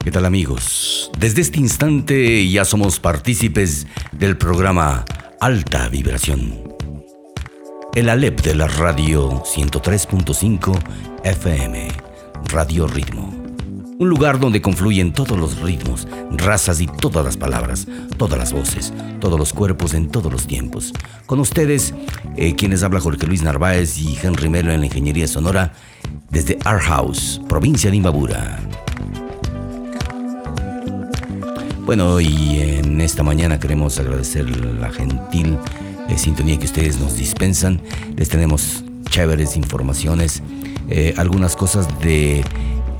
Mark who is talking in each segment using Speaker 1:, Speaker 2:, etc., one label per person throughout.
Speaker 1: ¿Qué tal amigos? Desde este instante ya somos partícipes del programa Alta Vibración. El Alep de la radio 103.5 FM, Radio Ritmo. Un lugar donde confluyen todos los ritmos, razas y todas las palabras, todas las voces, todos los cuerpos en todos los tiempos. Con ustedes, eh, quienes habla Jorge Luis Narváez y Henry Melo en la Ingeniería Sonora, desde Art House, provincia de Imbabura. Bueno, y en esta mañana queremos agradecer la gentil eh, sintonía que ustedes nos dispensan. Les tenemos chéveres informaciones, eh, algunas cosas de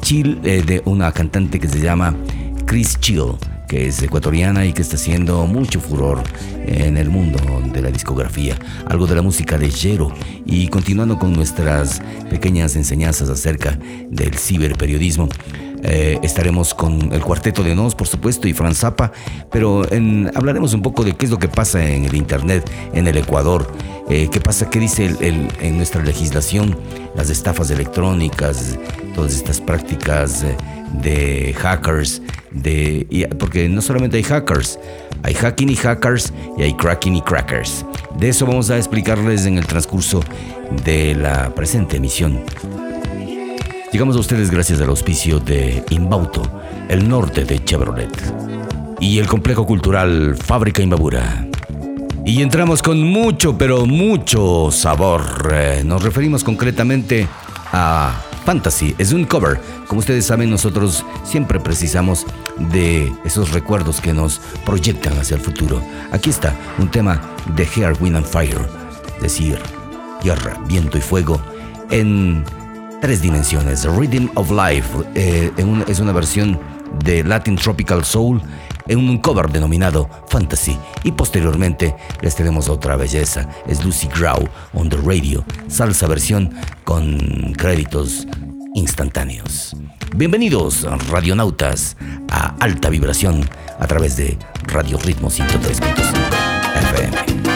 Speaker 1: Chill, eh, de una cantante que se llama Chris Chill, que es ecuatoriana y que está haciendo mucho furor en el mundo de la discografía. Algo de la música de Jero y continuando con nuestras pequeñas enseñanzas acerca del ciberperiodismo. Eh, estaremos con el cuarteto de Nos, por supuesto, y Fran Zappa, pero hablaremos un poco de qué es lo que pasa en el Internet en el Ecuador, eh, qué pasa, qué dice en nuestra legislación, las estafas electrónicas, todas estas prácticas eh, de hackers, de, porque no solamente hay hackers, hay hacking y hackers y hay cracking y crackers. De eso vamos a explicarles en el transcurso de la presente emisión. Llegamos a ustedes gracias al auspicio de Inbauto, el norte de Chevrolet, y el complejo cultural Fábrica Imbabura. Y entramos con mucho, pero mucho sabor. Eh, nos referimos concretamente a Fantasy. Es un cover. Como ustedes saben, nosotros siempre precisamos de esos recuerdos que nos proyectan hacia el futuro. Aquí está un tema de Hair, Wind and Fire, es decir, tierra, viento y fuego, en tres dimensiones. Rhythm of Life eh, es una versión de Latin Tropical Soul en un cover denominado Fantasy y posteriormente les tenemos otra belleza, es Lucy Grau on the Radio, salsa versión con créditos instantáneos. Bienvenidos radionautas a alta vibración a través de Radio Ritmo 103.5 FM.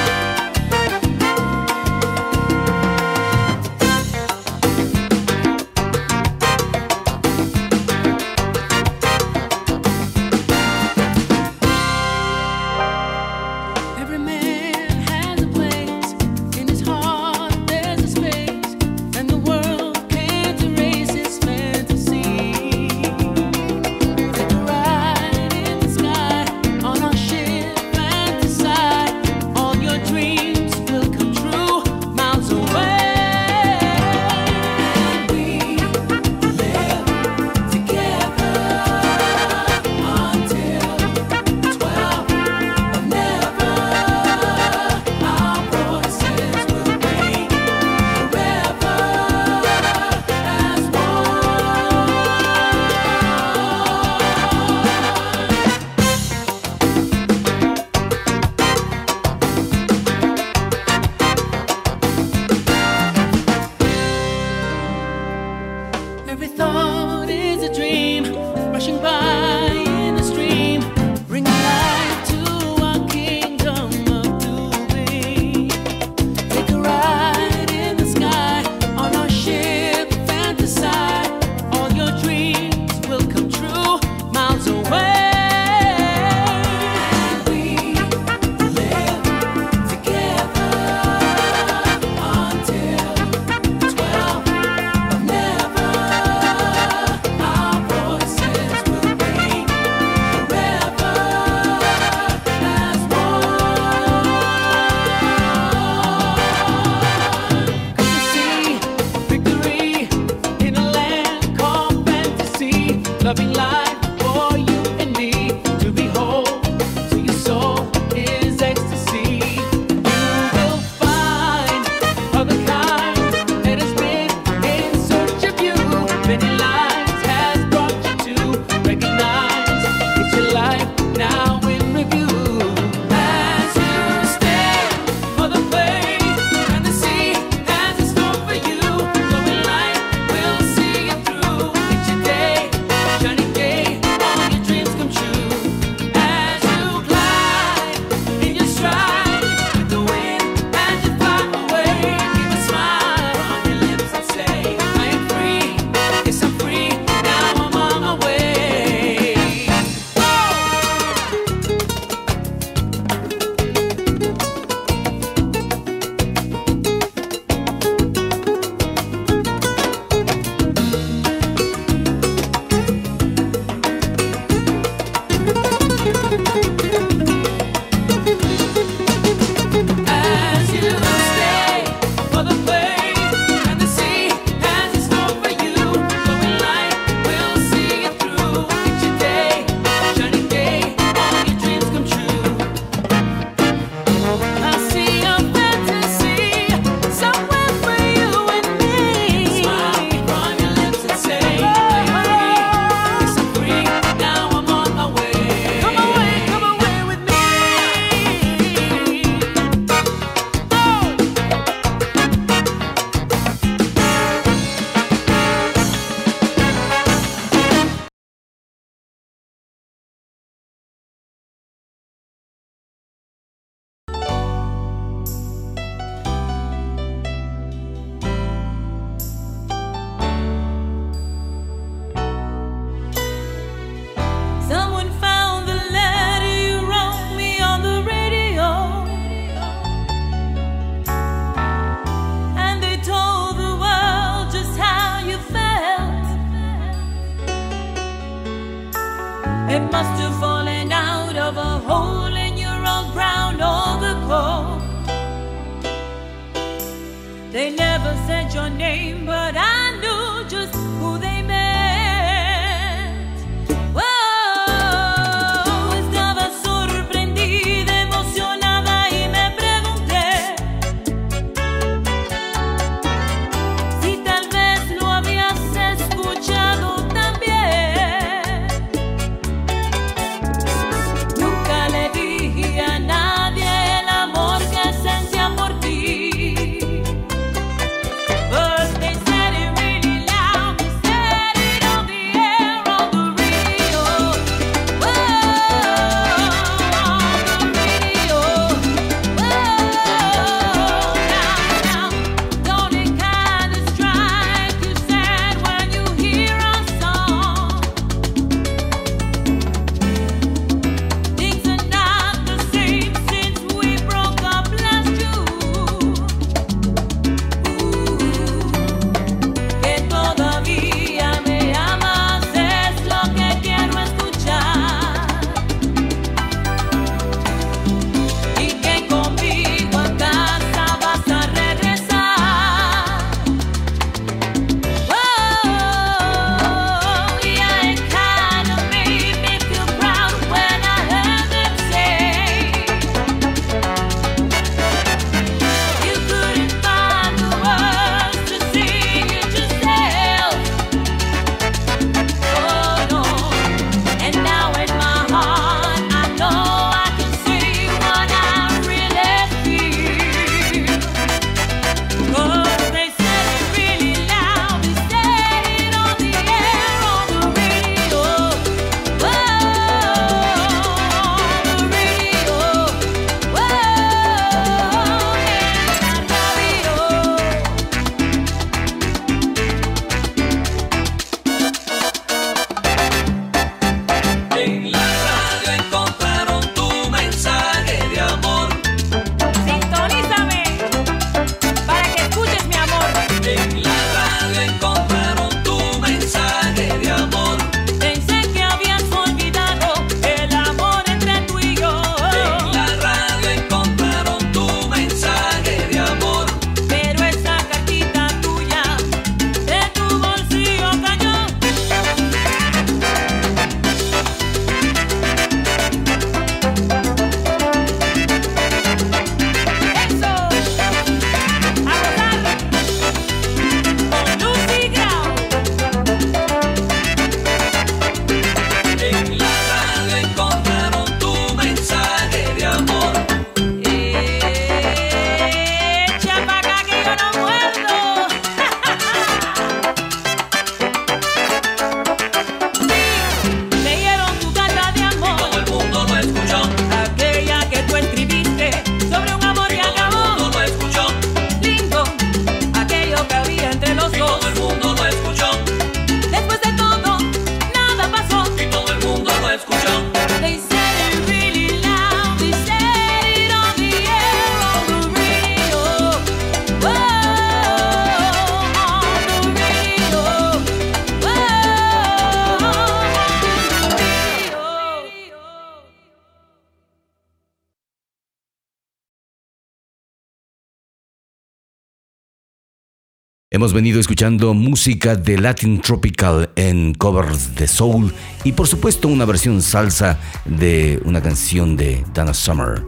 Speaker 1: Hemos venido escuchando música de Latin Tropical en covers de soul y por supuesto una versión salsa de una canción de Dana Summer.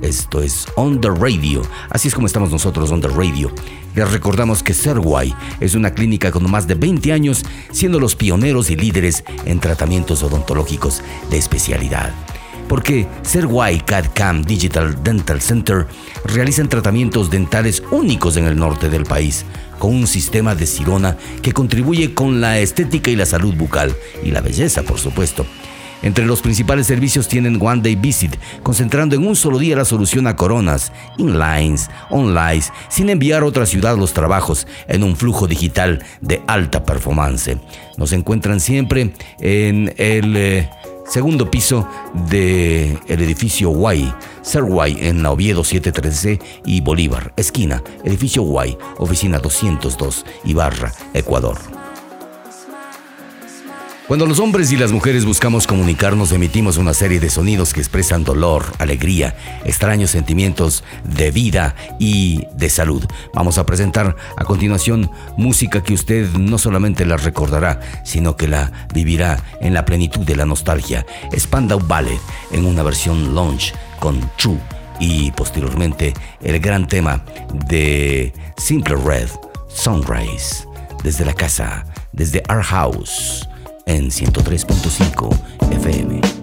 Speaker 1: Esto es On the Radio, así es como estamos nosotros On the Radio. Les recordamos que Serway es una clínica con más de 20 años siendo los pioneros y líderes en tratamientos odontológicos de especialidad porque Serway CAD-CAM Digital Dental Center realizan tratamientos dentales únicos en el norte del país, con un sistema de sirona que contribuye con la estética y la salud bucal, y la belleza, por supuesto. Entre los principales servicios tienen One Day Visit, concentrando en un solo día la solución a coronas, inlines, online, sin enviar a otra ciudad los trabajos en un flujo digital de alta performance. Nos encuentran siempre en el eh, segundo piso del el edificio Ser Serguay en la Oviedo 713 y Bolívar, esquina, edificio Guay, oficina 202, Ibarra, Ecuador. Cuando los hombres y las mujeres buscamos comunicarnos, emitimos una serie de sonidos que expresan dolor, alegría, extraños sentimientos de vida y de salud. Vamos a presentar a continuación música que usted no solamente la recordará, sino que la vivirá en la plenitud de la nostalgia. Spandau Ballet en una versión launch con Chu y posteriormente el gran tema de Simple Red, Sunrise, desde la casa, desde Our House en 103.5 FM.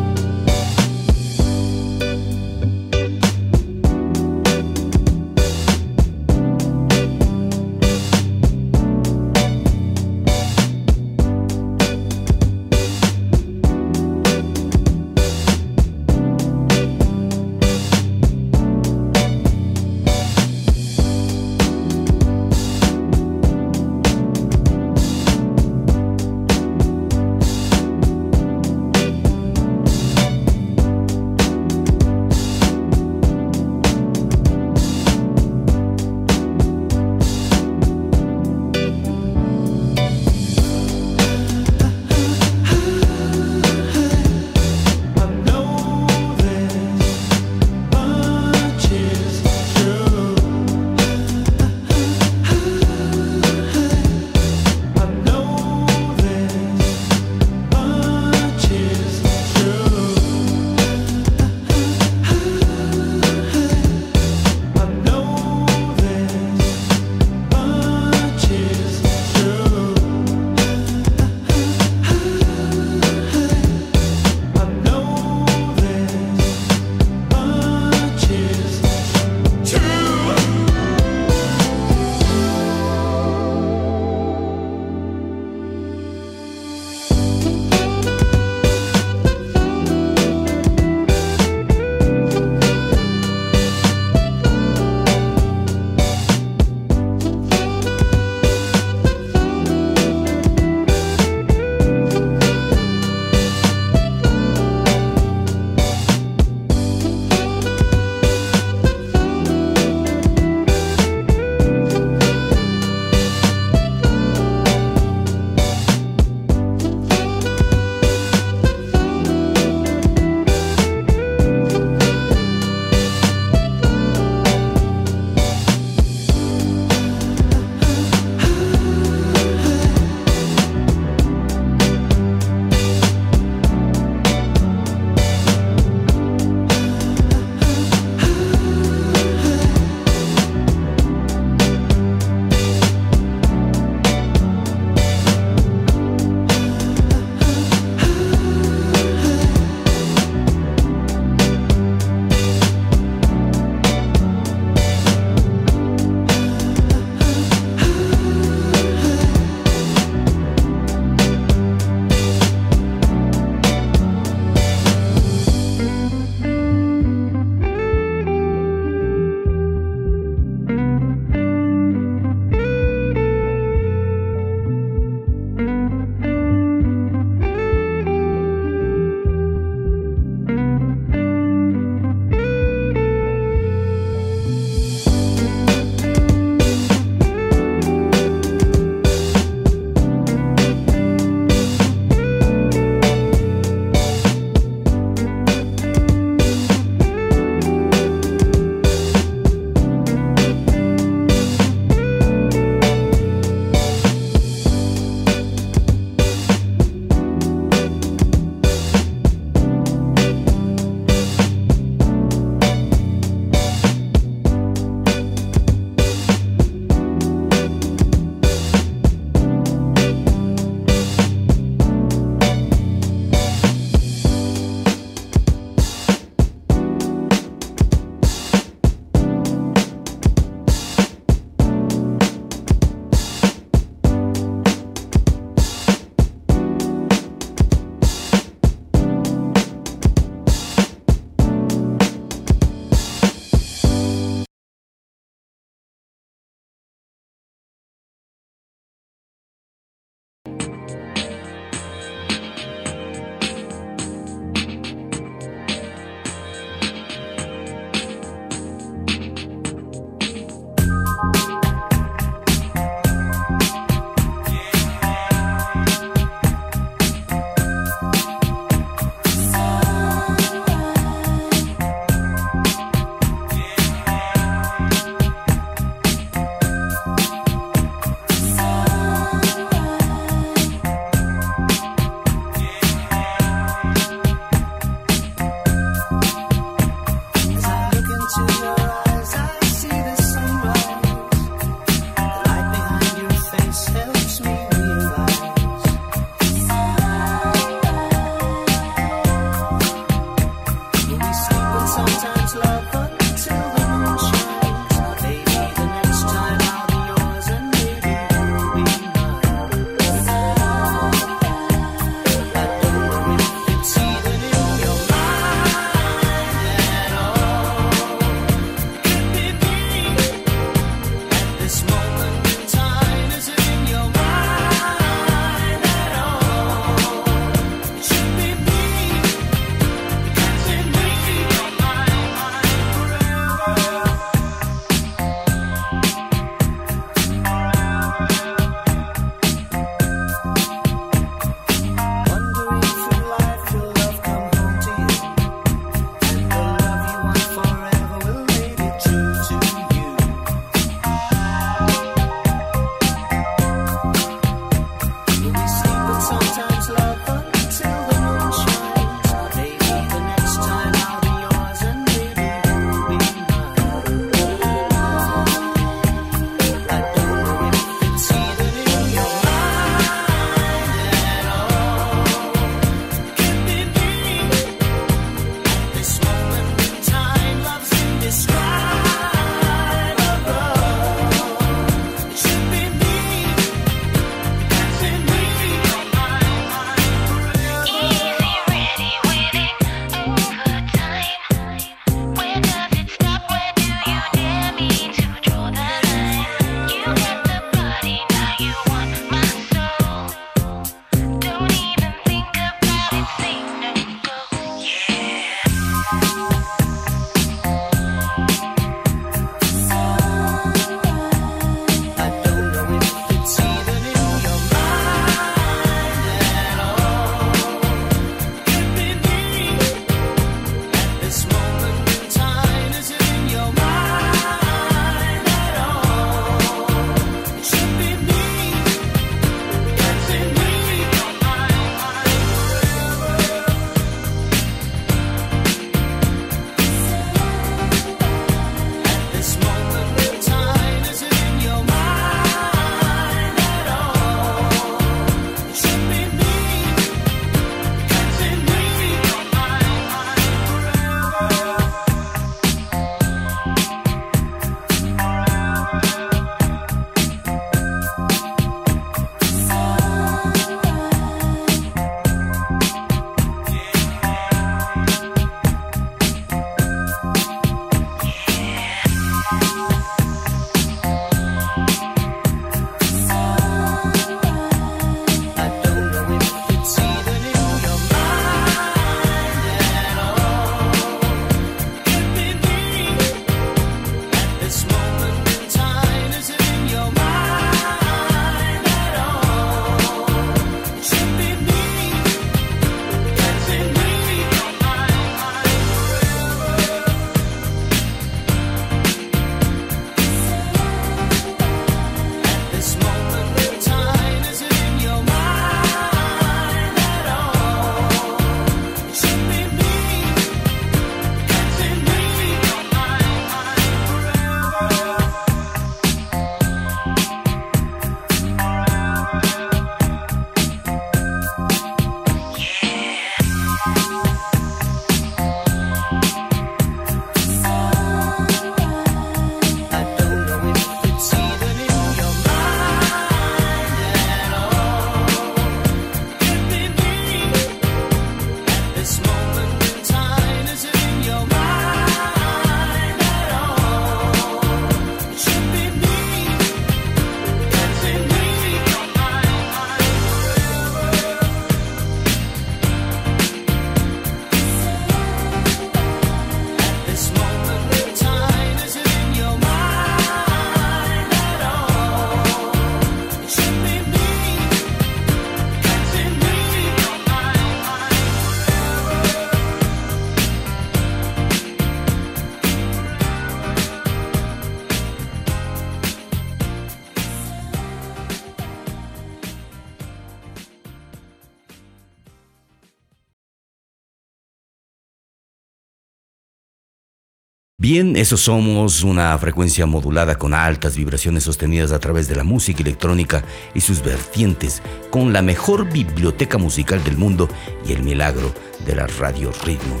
Speaker 2: Bien, eso somos, una frecuencia modulada con altas vibraciones sostenidas a través de la música electrónica y sus vertientes, con la mejor biblioteca musical del mundo y el milagro de la radio ritmo.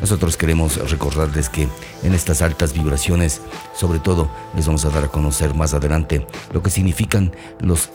Speaker 2: Nosotros queremos recordarles que en estas altas vibraciones, sobre todo, les vamos a dar a conocer más adelante lo que significan los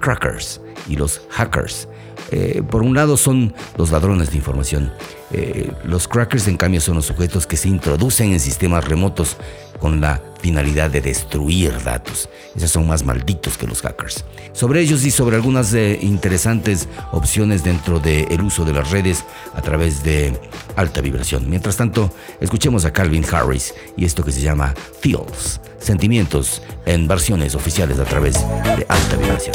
Speaker 2: crackers y los hackers. Eh, por un lado son los ladrones de información. Eh, los crackers en cambio son los sujetos que se introducen en sistemas remotos con la finalidad de destruir datos. Esos son más malditos que los hackers. Sobre ellos y sobre algunas eh, interesantes opciones dentro del uso de las redes a través de alta vibración. Mientras tanto, escuchemos a Calvin Harris y esto que se llama Feels, sentimientos en versiones oficiales a través de alta vibración.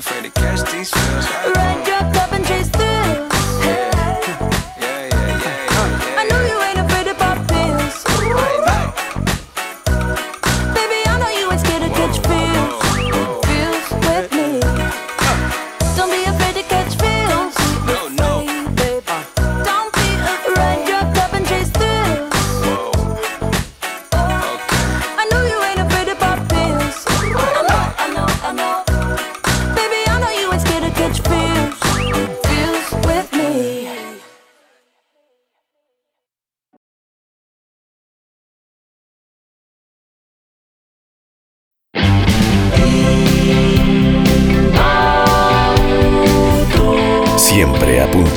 Speaker 3: afraid to catch
Speaker 4: these feels.
Speaker 3: And chase through.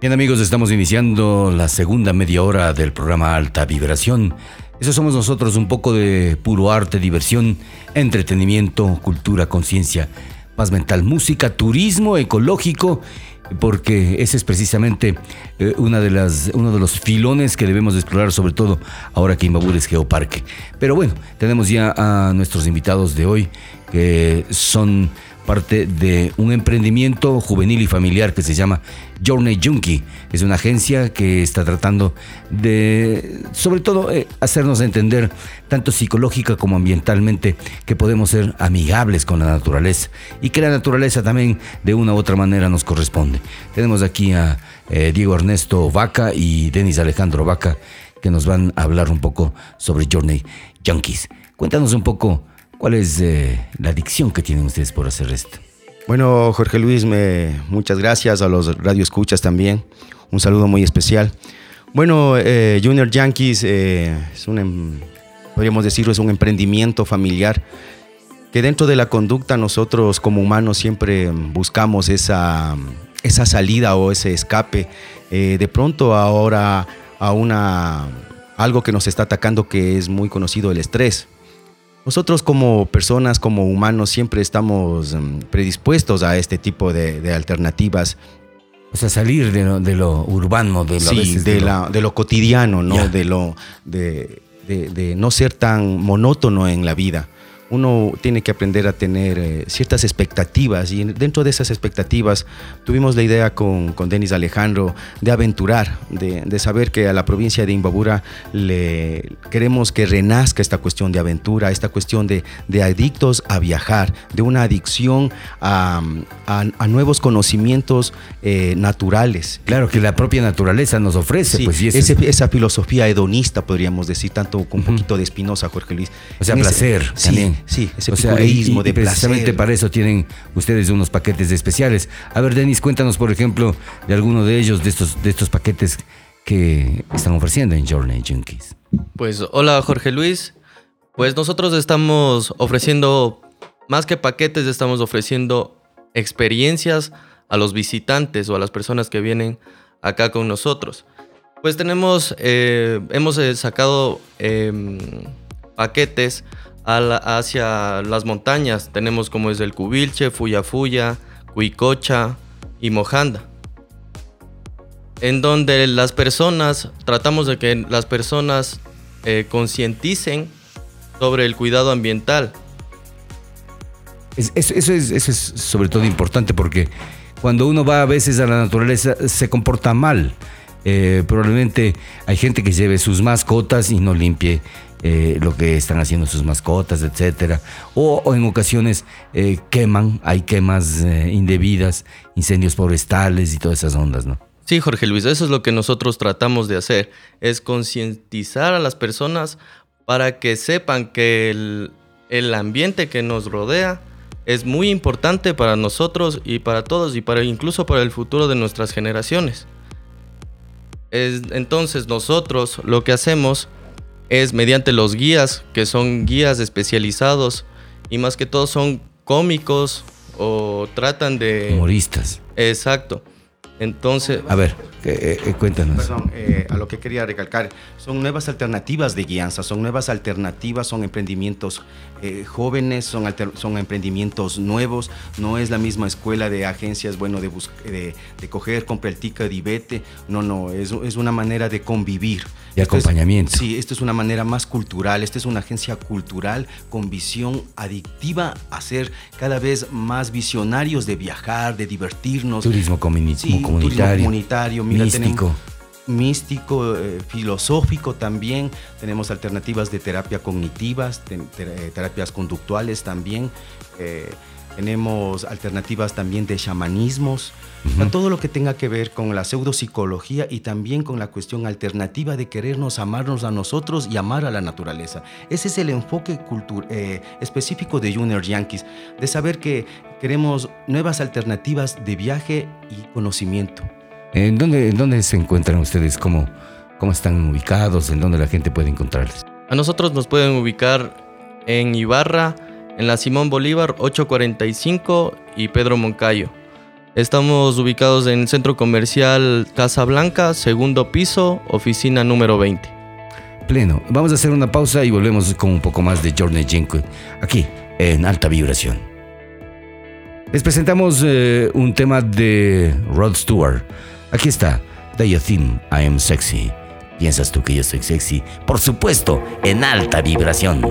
Speaker 1: Bien amigos, estamos iniciando la segunda media hora del programa Alta Vibración. Eso somos nosotros, un poco de puro arte, diversión, entretenimiento, cultura, conciencia, paz mental, música, turismo ecológico, porque ese es precisamente eh, una de las, uno de los filones que debemos de explorar, sobre todo ahora que Imbabur es Geoparque. Pero bueno, tenemos ya a nuestros invitados de hoy, que son parte de un emprendimiento juvenil y familiar que se llama Journey Junkie. Es una agencia que está tratando de, sobre todo, eh, hacernos entender, tanto psicológica como ambientalmente, que podemos ser amigables con la naturaleza y que la naturaleza también de una u otra manera nos corresponde. Tenemos aquí a eh, Diego Ernesto Vaca y Denis Alejandro Vaca que nos van a hablar un poco sobre Journey Junkies. Cuéntanos un poco ¿Cuál es eh, la adicción que tienen ustedes por hacer esto?
Speaker 5: Bueno, Jorge Luis, me, muchas gracias a los radioescuchas también. Un saludo muy especial. Bueno, eh, Junior Yankees eh, es em, podríamos decirlo, es un emprendimiento familiar que dentro de la conducta nosotros como humanos siempre buscamos esa, esa salida o ese escape. de pronto ahora a una, algo que nos está atacando que es muy conocido, el estrés. Nosotros como personas, como humanos, siempre estamos mm, predispuestos a este tipo de, alternativas.
Speaker 1: O sea, salir de lo, urbano, de lo,
Speaker 5: sí, de, lo... cotidiano, ¿no? De lo de, no ser tan monótono en la vida uno tiene que aprender a tener eh, ciertas expectativas y dentro de esas expectativas tuvimos la idea con, con Denis Alejandro de aventurar, de, saber que a la provincia de Imbabura le queremos que renazca esta cuestión de aventura, esta cuestión de, adictos a viajar, de una adicción a, nuevos conocimientos eh, naturales.
Speaker 1: Claro, que la propia naturaleza nos ofrece. pues,
Speaker 5: esa filosofía hedonista, podríamos decir, tanto con un poquito de Espinosa, Jorge Luis.
Speaker 1: O sea, placer también.
Speaker 5: Sí, ese
Speaker 1: o de precisamente para eso tienen ustedes unos paquetes especiales. A ver, Denis, cuéntanos, por ejemplo, de alguno de ellos, de estos, de estos paquetes que están ofreciendo en Journey Junkies.
Speaker 6: Pues hola, Jorge Luis. Pues nosotros estamos ofreciendo, más que paquetes, estamos ofreciendo experiencias a los visitantes o a las personas que vienen acá con nosotros. Pues tenemos, eh, hemos eh, sacado em, paquetes hacia las montañas. Tenemos como es el Cubilche, Fuyafuya, Cuicocha y Mojanda. En donde las personas, tratamos de que las personas eh, concienticen sobre el cuidado ambiental.
Speaker 1: eso, es, eso, es, sobre todo importante porque cuando uno va a veces a la naturaleza se comporta mal. Eh, probablemente hay gente que lleve sus mascotas y no limpie eh, lo que están haciendo sus mascotas, etcétera. O, en ocasiones eh, queman, hay quemas eh, indebidas, incendios forestales y todas esas ondas, ¿no?
Speaker 6: Sí, Jorge Luis, eso es lo que nosotros tratamos de hacer, es concientizar a las personas para que sepan que el, el ambiente que nos rodea es muy importante para nosotros y para todos y para incluso para el futuro de nuestras generaciones. Es, entonces nosotros lo que hacemos es mediante los guías, que son guías especializados y más que todo son cómicos o tratan de...
Speaker 1: Humoristas.
Speaker 6: Exacto. Entonces...
Speaker 1: A ver, eh, eh, cuéntanos.
Speaker 5: Perdón, eh, a lo que quería recalcar, son nuevas alternativas de guianza, son nuevas alternativas, son emprendimientos jóvenes, son, son emprendimientos nuevos, no es la misma escuela de agencias, bueno, de, de, de coger, compra el ticket y vete, no, no, es, es una manera de convivir.
Speaker 1: Y acompañamiento.
Speaker 5: sí, esto es una manera más cultural, esta es una agencia cultural con visión adictiva a ser cada vez más visionarios de viajar, de divertirnos.
Speaker 1: Turismo comunitario.
Speaker 5: Turismo comunitario,
Speaker 1: místico.
Speaker 5: Místico, eh, filosófico también. Tenemos alternativas de terapia cognitivas, te- te- eh, terapias conductuales también. eh, tenemos alternativas también de chamanismos. O sea, todo lo que tenga que ver con la pseudopsicología y también con la cuestión alternativa de querernos amarnos a nosotros y amar a la naturaleza. Ese es el enfoque eh, específico de Junior Yankees, de saber que queremos nuevas alternativas de viaje y conocimiento.
Speaker 1: ¿En dónde, en dónde se encuentran ustedes? ¿Cómo, ¿Cómo están ubicados? ¿En dónde la gente puede encontrarles?
Speaker 6: A nosotros nos pueden ubicar en Ibarra, en la Simón Bolívar 845 y Pedro Moncayo. Estamos ubicados en el Centro Comercial Casa Blanca, segundo piso, oficina número 20.
Speaker 1: Pleno. Vamos a hacer una pausa y volvemos con un poco más de Journey Jenkins aquí en Alta Vibración. Les presentamos eh, un tema de Rod Stewart. Aquí está, Day Theme, I Am Sexy. ¿Piensas tú que yo soy sexy? Por supuesto, en alta vibración.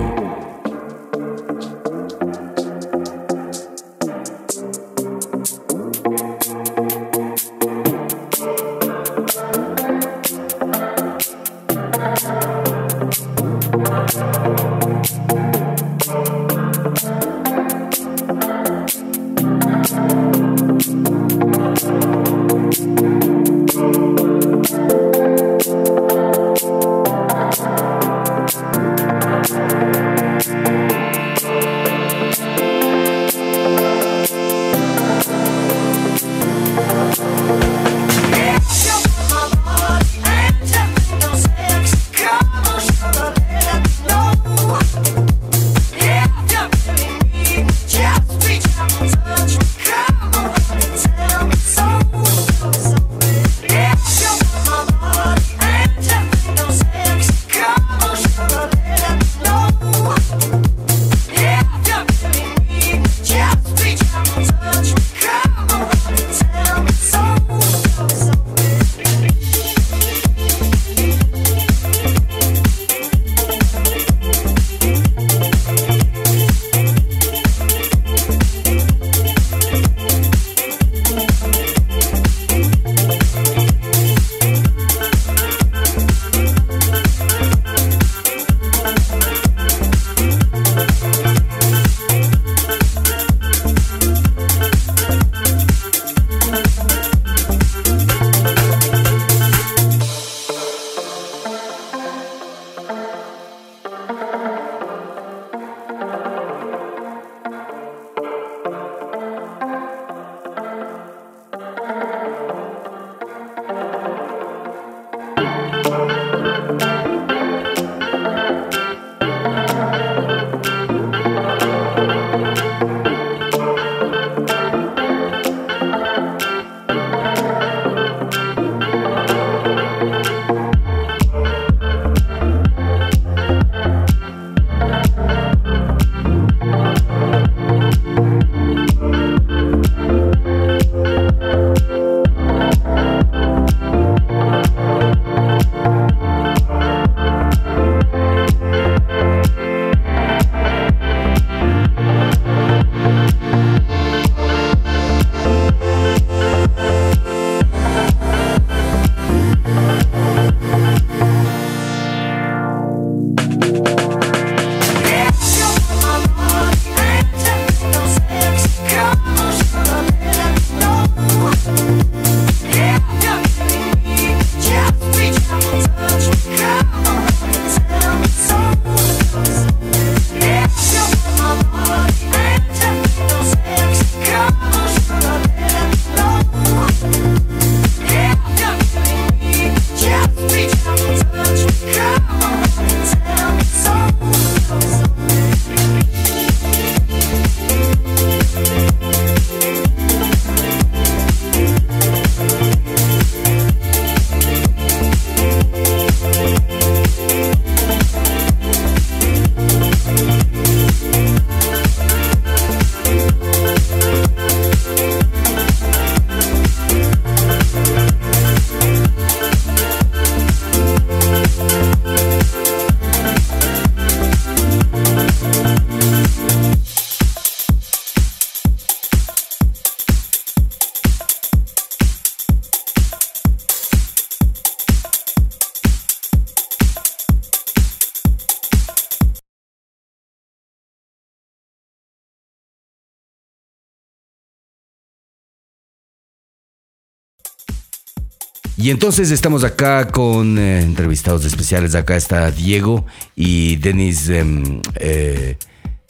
Speaker 1: Y entonces estamos acá con eh, entrevistados especiales. Acá está Diego y Denis em, eh,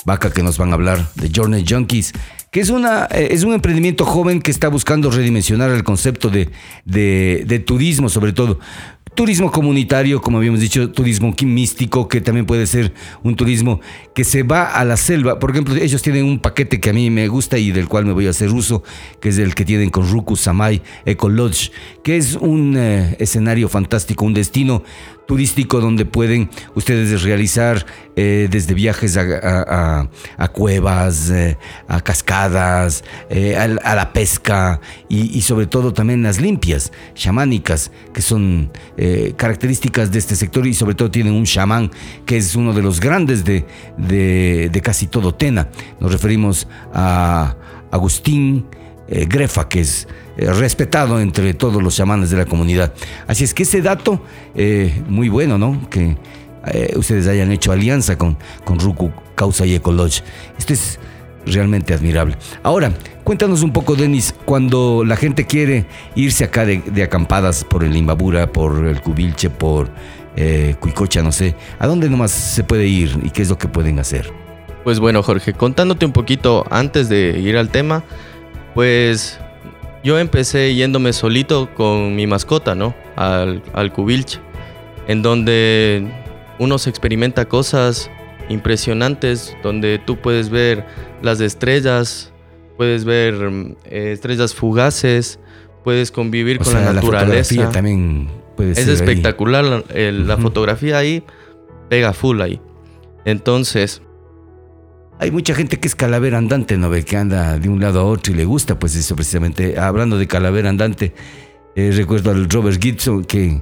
Speaker 1: Vaca que nos van a hablar de Journey Junkies, que es, una, eh, es un emprendimiento joven que está buscando redimensionar el concepto de, de- de turismo, sobre todo. Turismo comunitario, como habíamos dicho, turismo místico, que también puede ser un turismo que se va a la selva. Por ejemplo, ellos tienen un paquete que a mí me gusta y del cual me voy a hacer uso, que es el que tienen con Ruku Samai Eco Lodge, que es un eh, escenario fantástico, un destino turístico donde pueden ustedes realizar eh, desde viajes a, cuevas, eh, a cascadas, eh, a, la pesca y, sobre todo también las limpias chamánicas, que son características de este sector y sobre todo tienen un chamán que es uno de los grandes de, de- de casi todo Tena. Nos referimos a Agustín Grefa, que es eh, respetado entre todos los chamanes de la comunidad. Así es que ese dato, eh, muy bueno, ¿no? Que eh, ustedes hayan hecho alianza con, con Ruku Causa y Eco Lodge. Esto es realmente admirable. Ahora, cuéntanos un poco, Denis, cuando la gente quiere irse acá de, de acampadas por el Imbabura, por el Cubilche, por Cuicocha, no sé, ¿a dónde nomás se puede ir y qué es lo que pueden hacer?
Speaker 6: Pues bueno, Jorge, contándote un poquito antes de ir al tema, pues yo empecé yéndome solito con mi mascota, ¿no? Al, al Cubilche, en donde uno se experimenta cosas impresionantes, donde tú puedes ver las estrellas, puedes ver mm, eh, estrellas fugaces, puedes convivir
Speaker 1: O
Speaker 6: con
Speaker 1: sea,
Speaker 6: la naturaleza.
Speaker 1: fotografía también puede
Speaker 6: Es
Speaker 1: ser ahí.
Speaker 6: espectacular, la, el- la fotografía ahí pega full ahí. Entonces,
Speaker 1: Hay mucha gente que es calavera andante, ¿no? Ve que anda de un lado a otro y le gusta, pues eso precisamente. Hablando de calavera andante, eh, recuerdo al Robert Gibson que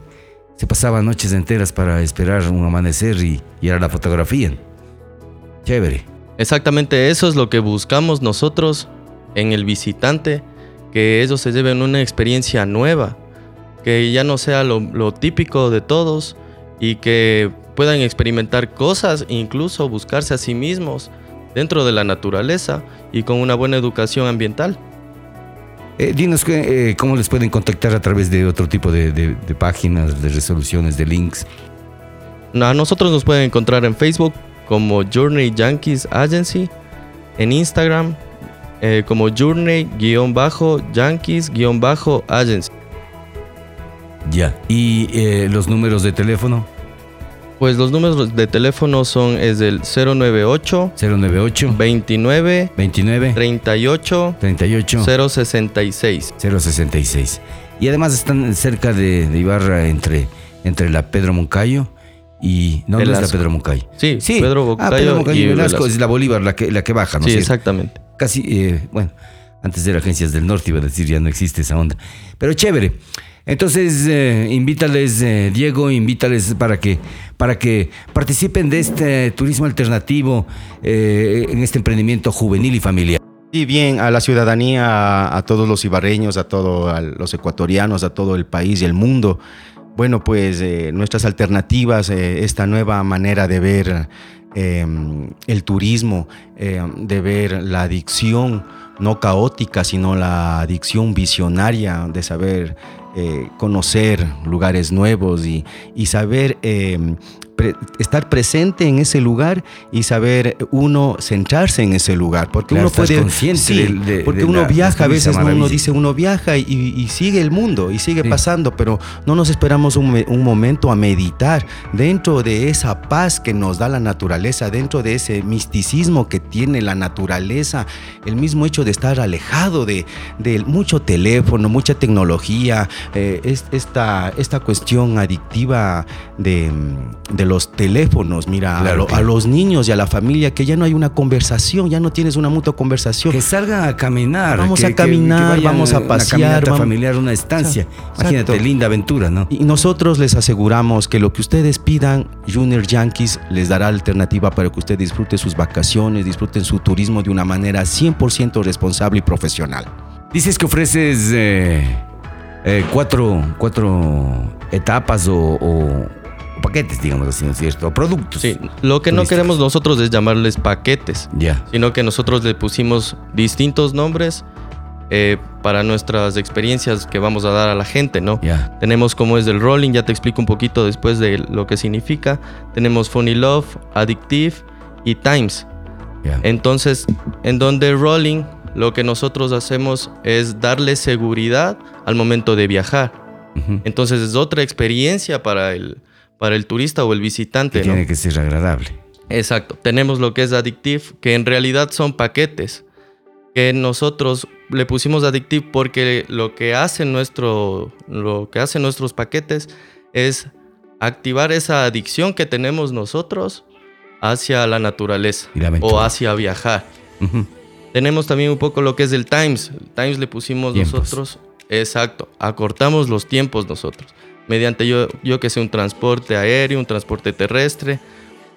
Speaker 1: se pasaba noches enteras para esperar un amanecer y, y era la fotografía. Chévere.
Speaker 6: Exactamente eso es lo que buscamos nosotros en el visitante, que ellos se lleven una experiencia nueva, que ya no sea lo, lo típico de todos y que puedan experimentar cosas, incluso buscarse a sí mismos dentro de la naturaleza y con una buena educación ambiental.
Speaker 1: Eh, dinos eh, cómo les pueden contactar a través de otro tipo de, de- de páginas, de resoluciones, de links.
Speaker 6: A nosotros nos pueden encontrar en Facebook como Journey Yankees Agency, en Instagram eh, como Journey-Yankees-Agency.
Speaker 1: Ya. ¿Y eh, los números de teléfono?
Speaker 6: Pues los números de teléfono son es del 098
Speaker 1: 098
Speaker 6: 29
Speaker 1: 29
Speaker 6: 38
Speaker 1: 38
Speaker 6: 066.
Speaker 1: 066. Y además están cerca de, de Ibarra entre, entre la Pedro Moncayo y... No, no es la. Pedro Moncayo.
Speaker 6: Sí, Pedro
Speaker 1: ah, Pedro Moncayo
Speaker 6: y
Speaker 1: Velasco,
Speaker 6: Velasco.
Speaker 1: es la Bolívar la que, la que baja, ¿no?
Speaker 6: Sí, exactamente.
Speaker 1: Casi, eh, bueno, antes de agencias del norte iba a decir, ya no existe esa onda. Pero chévere. Entonces, eh, invítales, eh, Diego, invítales para que, para que participen de este turismo alternativo eh, en este emprendimiento juvenil y familiar.
Speaker 5: Y bien, a la ciudadanía, a, a todos los ibarreños, a todos los ecuatorianos, a todo el país y el mundo. Bueno, pues eh, nuestras alternativas, eh, esta nueva manera de ver eh, el turismo, eh, de ver la adicción no caótica, sino la adicción visionaria, de saber eh, conocer lugares nuevos y, y saber eh, pre- estar presente en ese lugar y saber uno centrarse en ese lugar. Porque
Speaker 1: Claro,
Speaker 5: uno puede.
Speaker 1: consciente
Speaker 5: sí,
Speaker 1: del- de-
Speaker 5: porque
Speaker 1: de
Speaker 5: uno
Speaker 1: la-
Speaker 5: viaja a veces, ¿no? uno dice, uno viaja y, y sigue el mundo y sigue
Speaker 1: Sí.
Speaker 5: pasando, pero no nos esperamos un, me- un momento a meditar dentro de esa paz que nos da la naturaleza, dentro de ese misticismo que tiene la naturaleza, el mismo hecho de estar alejado de, de mucho teléfono, mucha tecnología, eh, es- esta, esta cuestión adictiva de, de los teléfonos, mira, a,
Speaker 1: Claro,
Speaker 5: los niños y a la familia, que ya no hay una conversación, ya no tienes una mutua conversación.
Speaker 1: Que salgan a caminar.
Speaker 5: Vamos
Speaker 1: que-
Speaker 5: a caminar,
Speaker 1: que
Speaker 5: vamos a
Speaker 1: una
Speaker 5: pasear,
Speaker 1: caminata
Speaker 5: vamos-
Speaker 1: familiar, una estancia.
Speaker 5: Exacto.
Speaker 1: Imagínate, linda aventura, ¿no?
Speaker 5: Y nosotros les aseguramos que lo que ustedes pidan, Junior Yankees les dará alternativa para que usted disfrute sus vacaciones, disfruten su turismo de una manera 100% responsable y profesional.
Speaker 1: Dices que ofreces eh, eh, cuatro, cuatro etapas o, o paquetes, digamos así, ¿no es cierto? Productos.
Speaker 6: Sí, lo que no queremos nosotros es llamarles paquetes,
Speaker 1: Ya.
Speaker 6: sino que nosotros le pusimos distintos nombres eh, para nuestras experiencias que vamos a dar a la gente, ¿no?
Speaker 1: Ya.
Speaker 6: Tenemos como es el rolling, ya te explico un poquito después de lo que significa. Tenemos Funny Love, Addictive y Times.
Speaker 1: Ya.
Speaker 6: Entonces, en donde rolling, lo que nosotros hacemos es darle seguridad al momento de viajar. Entonces es otra experiencia para el, para el turista o el visitante.
Speaker 1: Que
Speaker 6: ¿no?
Speaker 1: tiene que ser agradable.
Speaker 6: Exacto. Tenemos lo que es Addictive, que en realidad son paquetes que nosotros le pusimos Addictive porque lo que hacen nuestro, lo que hacen nuestros paquetes es activar esa adicción que tenemos nosotros hacia la naturaleza
Speaker 1: la
Speaker 6: o hacia viajar. Tenemos también un poco lo que es el Times. El Times le pusimos
Speaker 1: Tiempos.
Speaker 6: nosotros. Exacto. Acortamos los tiempos nosotros. Mediante yo, yo que sé, un transporte aéreo, un transporte terrestre,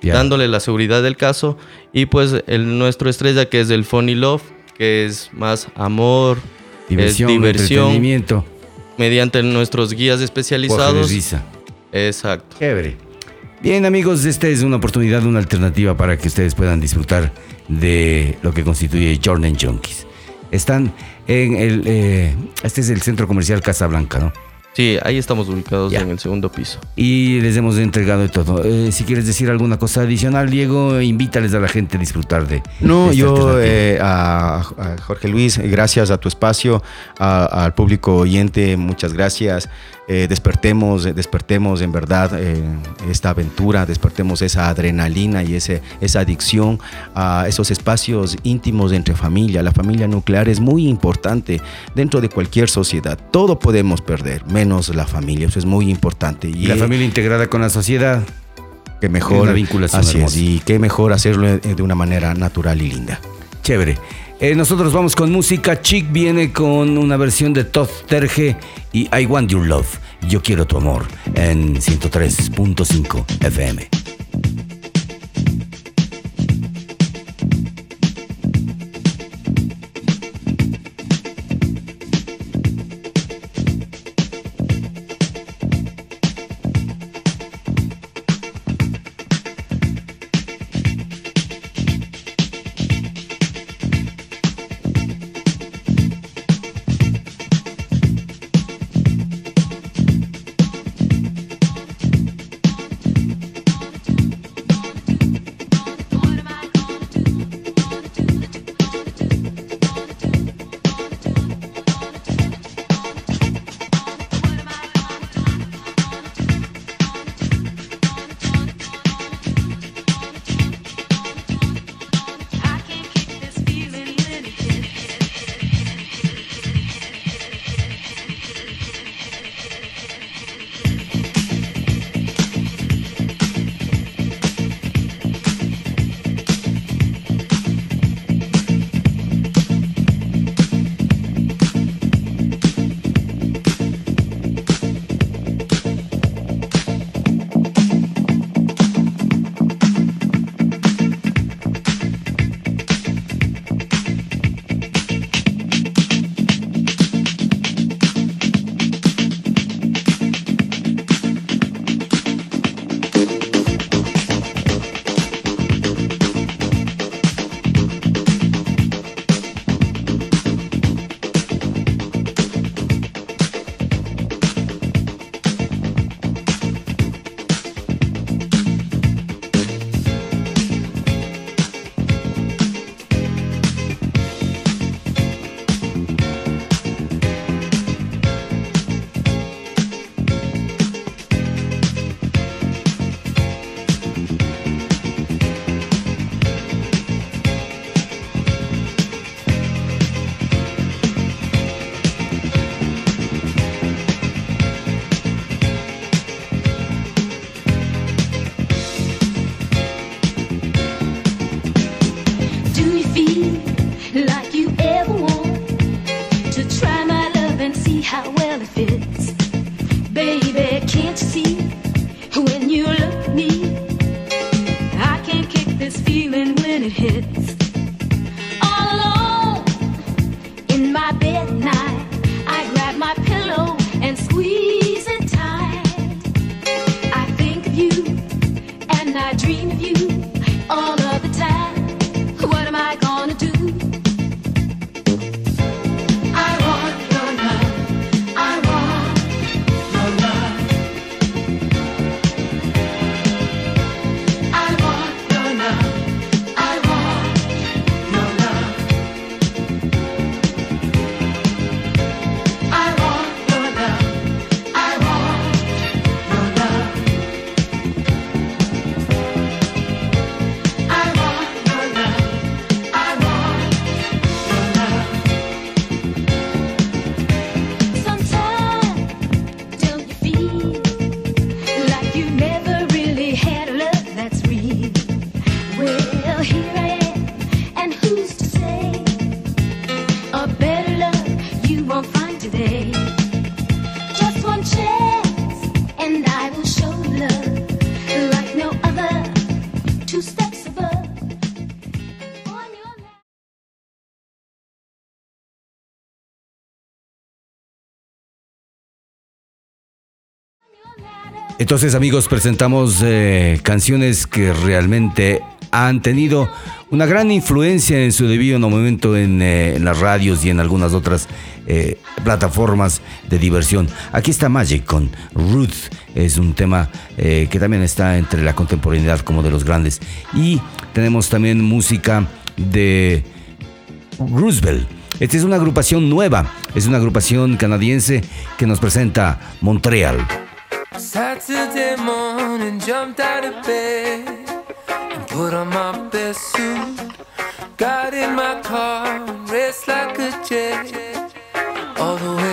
Speaker 6: dándole la seguridad del caso. Y pues el, nuestro estrella que es el Funny Love, que es más amor,
Speaker 1: Diversión,
Speaker 6: es diversión,
Speaker 1: entretenimiento,
Speaker 6: mediante nuestros guías especializados.
Speaker 1: risa.
Speaker 6: Exacto.
Speaker 1: Chévere. Bien amigos, esta es una oportunidad, una alternativa para que ustedes puedan disfrutar de lo que constituye Jordan Junkies. Están en el, eh, este es el centro comercial Casablanca, ¿no?
Speaker 6: Sí, ahí estamos ubicados
Speaker 1: Ya.
Speaker 6: en el segundo piso.
Speaker 1: Y les hemos entregado de todo. Eh, si quieres decir alguna cosa adicional, Diego, invítales a la gente a disfrutar de.
Speaker 5: No,
Speaker 1: de esta
Speaker 5: yo eh, a, a Jorge Luis, gracias a tu espacio, a- al público oyente, muchas gracias. Eh, despertemos, eh, despertemos en verdad eh, esta aventura, despertemos esa adrenalina y ese, esa adicción a esos espacios íntimos entre familia. La familia nuclear es muy importante dentro de cualquier sociedad. Todo podemos perder, menos la familia. Eso es muy importante.
Speaker 1: Y la familia integrada con la sociedad.
Speaker 5: que
Speaker 1: es
Speaker 5: mejor,
Speaker 1: una vinculación
Speaker 5: así es, y qué mejor hacerlo de una manera natural y linda.
Speaker 1: Chévere. Eh, nosotros vamos con música. Chick viene con una versión de Todd Terge y I Want Your Love. Yo quiero tu amor en 103.5 FM. Entonces amigos, presentamos eh, canciones que realmente han tenido una gran influencia en su debido momento en, eh, en las radios y en algunas otras eh, plataformas de diversión. Aquí está Magic con Ruth, es un tema eh, que también está entre la contemporaneidad como de los grandes. Y tenemos también música de Roosevelt. Esta es una agrupación nueva, es una agrupación canadiense que nos presenta Montreal.
Speaker 7: Saturday morning, jumped out of bed and put on my best suit. Got in my car and raced like a jet all the way.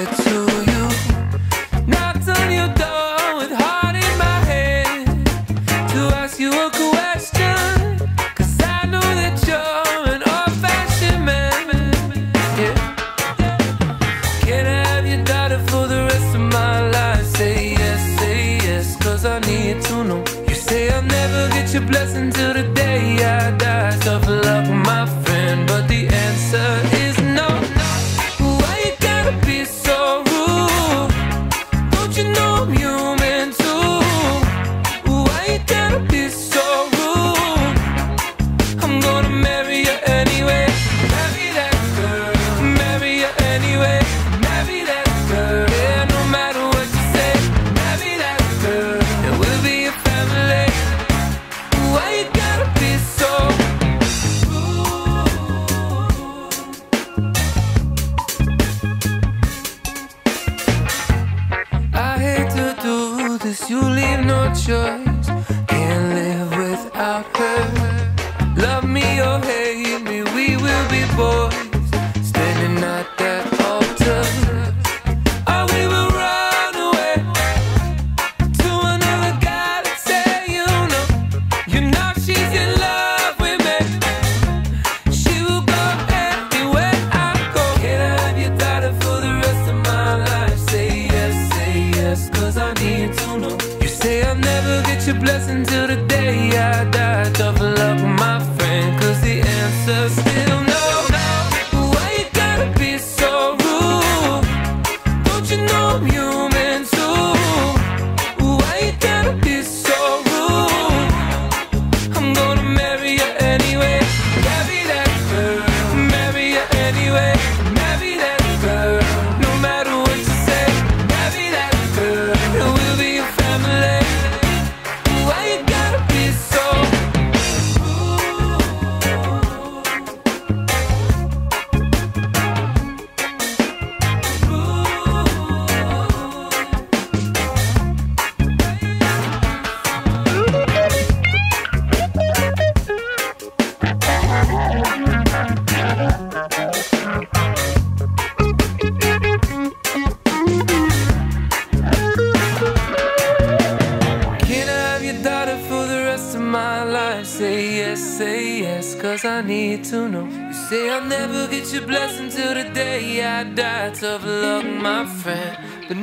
Speaker 7: The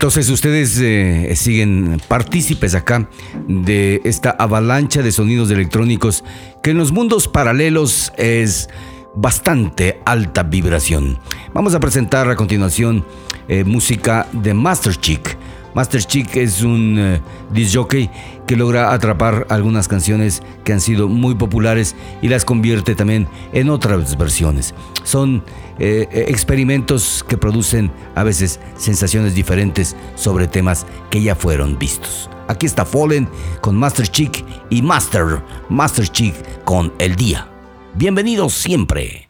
Speaker 1: Entonces ustedes eh, siguen partícipes acá de esta avalancha de sonidos electrónicos que en los mundos paralelos es bastante alta vibración. Vamos a presentar a continuación eh, música de Master Chick. Master Chick es un eh, disc jockey que logra atrapar algunas canciones que han sido muy populares y las convierte también en otras versiones. Son eh, eh, experimentos que producen a veces sensaciones diferentes sobre temas que ya fueron vistos. Aquí está Fallen con Master Chick y Master, Master Chick con El Día. Bienvenidos siempre.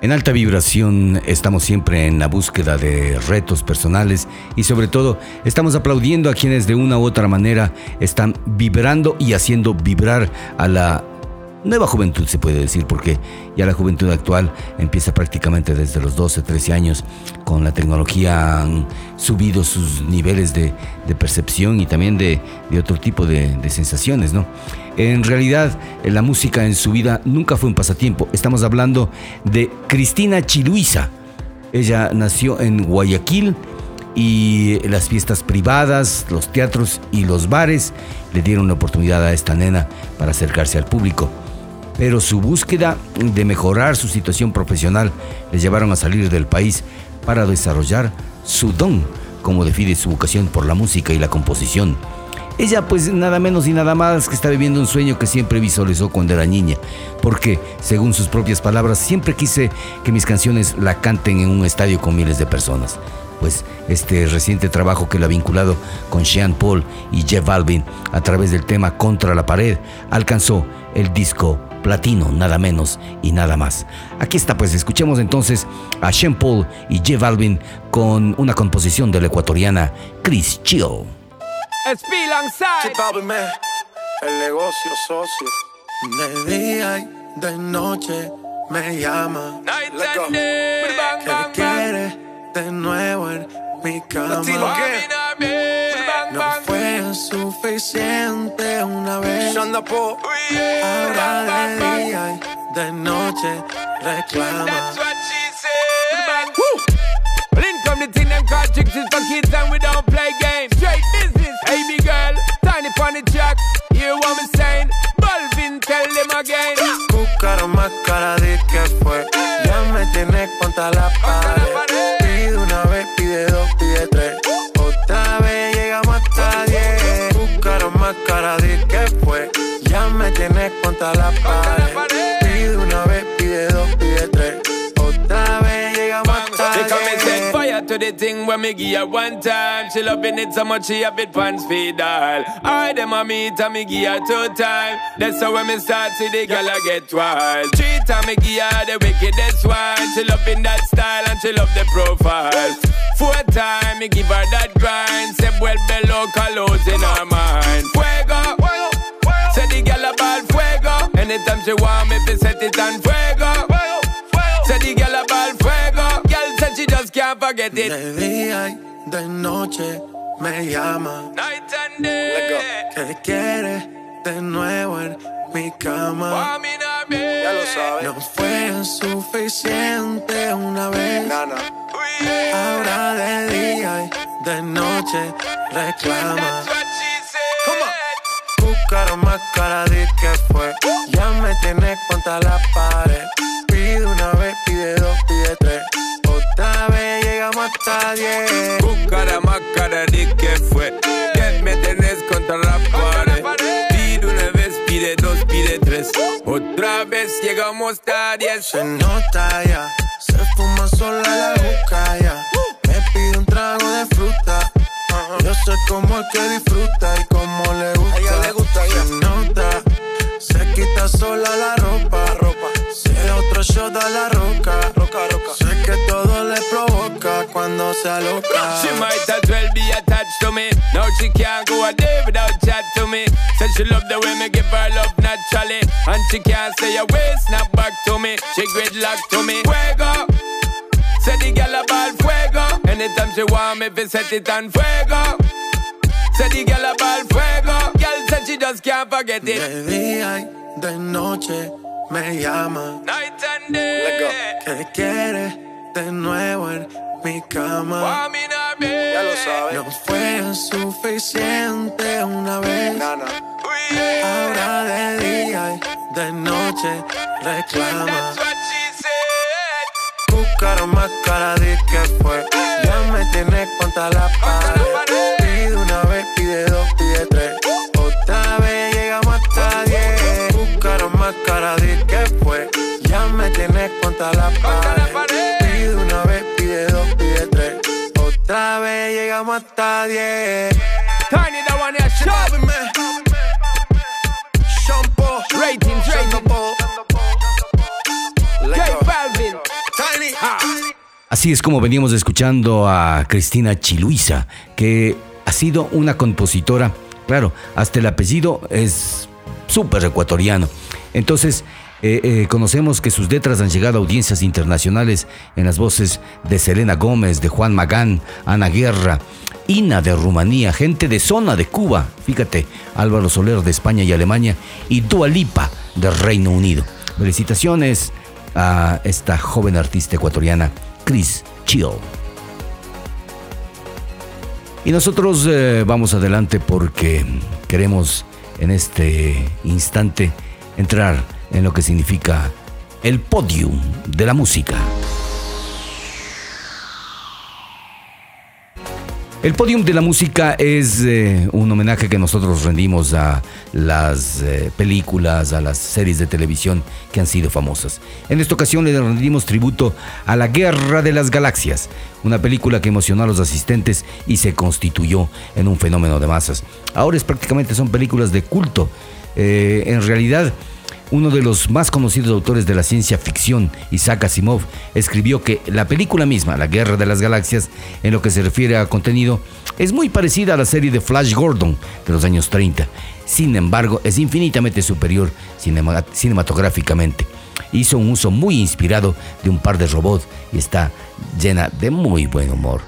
Speaker 1: En alta vibración estamos siempre en la búsqueda de retos personales y sobre todo estamos aplaudiendo a quienes de una u otra manera están vibrando y haciendo vibrar a la nueva juventud se puede decir, porque ya la juventud actual empieza prácticamente desde los 12, 13 años. Con la tecnología han subido sus niveles de, percepción y también de, otro tipo de, sensaciones, ¿no? En realidad, la música en su vida nunca fue un pasatiempo. Estamos hablando de Cristina Chiluisa. Ella nació en Guayaquil y las fiestas privadas, los teatros y los bares le dieron la oportunidad a esta nena para acercarse al público pero su búsqueda de mejorar su situación profesional le llevaron a salir del país para desarrollar su don, como define su vocación por la música y la composición. Ella pues nada menos y nada más que está viviendo un sueño que siempre visualizó cuando era niña, porque según sus propias palabras siempre quise que mis canciones la canten en un estadio con miles de personas. Pues este reciente trabajo que la ha vinculado con Sean Paul y Jeff Balvin a través del tema Contra la pared alcanzó el disco platino, nada menos y nada más. Aquí está, pues escuchemos entonces a Sean Paul y J Balvin con una composición de la ecuatoriana Chris Chill.
Speaker 7: el negocio socio. De día y de noche me llama. ¿Qué quiere de nuevo en mi cama? No fue suficiente una vez. Ahora de día y de noche reclama.
Speaker 8: In come the thing them call tricks is for kids and we don't play games. Straight business, hey girl, tiny funny track. Hear what me saying? Balvin, tell them again.
Speaker 7: Buscaron más cara de que fue. Ya me tienes contra la pared. Pide una vez, pide dos, pide tres. Me tienes contra la pared. Pide una vez, pide dos, pide tres. Otra vez llegamos hasta
Speaker 8: She come and set
Speaker 7: diez.
Speaker 8: fire to the thing when me give her one time. She loving it so much she have it pants feed all. I them a meet and me give her two time. That's how when me start see the girl I get wild. Three time me give her the wickedest one. She loving that style and she love the profile. Four time me give her that grind. Say well below colors in her mind. Fuego. Girl a ball fuego. Anytime she want me, fi set it on fuego. Say the girl a ball fuego. Girl said she just can't forget it.
Speaker 7: De día y de noche me llama.
Speaker 8: Night and day.
Speaker 7: ¿Qué quiere de nuevo en mi cama?
Speaker 8: Ya lo sabes.
Speaker 7: No fue suficiente una vez. Ahora de día y de noche reclama. Buscaron más cara de que fue. Ya me tienes contra la pared. Pide una vez, pide dos, pide tres. Otra vez llegamos hasta diez.
Speaker 8: Buscara más cara de que fue. Que me tenés contra la pared. Pide una vez, pide dos, pide tres. Otra vez llegamos a diez.
Speaker 7: Se nota ya, se fuma sola la boca ya. Me pide un trago de fruta. Yo sé cómo es que disfruta y cómo le gusta. A ella le gusta Se nota, se quita sola la ropa. ropa. Si es otro shot a la roca. roca, roca. Sé que todo le provoca cuando se aloca.
Speaker 8: She might as well be attached to me. Now she can't go a day without chat to me. Said she love the way me give her love naturally. And she can't say a way, snap back to me. She gridlock to me. Fuego. Say the girl a ball fuego. Anytime she want me, fi set it on fuego. Say the girl a ball fuego. Girl said she just can't forget it.
Speaker 7: De día y de noche me llama.
Speaker 8: Night and day.
Speaker 7: ¿Qué quiere de nuevo en mi cama?
Speaker 8: Ya lo sabes.
Speaker 7: No fue suficiente una vez. Ahora de día y de noche reclama. Buscaron más cara de que fue. Ya me tienes contra la pared. Pide una vez, pide dos, pide tres. Otra vez llegamos hasta diez. Buscaron más cara de que fue. Ya me tienes contra la pared. Pide una vez, pide dos, pide tres. Otra vez llegamos hasta diez.
Speaker 8: Tiny the one here,
Speaker 7: Chubby man.
Speaker 1: Así es como veníamos escuchando a Cristina Chiluisa, que ha sido una compositora, claro, hasta el apellido es súper ecuatoriano. Entonces, eh, eh, conocemos que sus letras han llegado a audiencias internacionales en las voces de Selena Gómez, de Juan Magán, Ana Guerra, Ina de Rumanía, gente de zona de Cuba, fíjate, Álvaro Soler de España y Alemania y Dua Lipa del Reino Unido. Felicitaciones a esta joven artista ecuatoriana, Chris Chill. Y nosotros eh, vamos adelante porque queremos en este instante entrar en lo que significa el podium de la música. El podium de la música es eh, un homenaje que nosotros rendimos a las eh, películas, a las series de televisión que han sido famosas. En esta ocasión le rendimos tributo a La Guerra de las Galaxias, una película que emocionó a los asistentes y se constituyó en un fenómeno de masas. Ahora es prácticamente son películas de culto. Eh, en realidad, uno de los más conocidos autores de la ciencia ficción, Isaac Asimov, escribió que la película misma, La Guerra de las Galaxias, en lo que se refiere a contenido, es muy parecida a la serie de Flash Gordon de los años 30. Sin embargo, es infinitamente superior cinema- cinematográficamente. Hizo un uso muy inspirado de un par de robots y está llena de muy buen humor.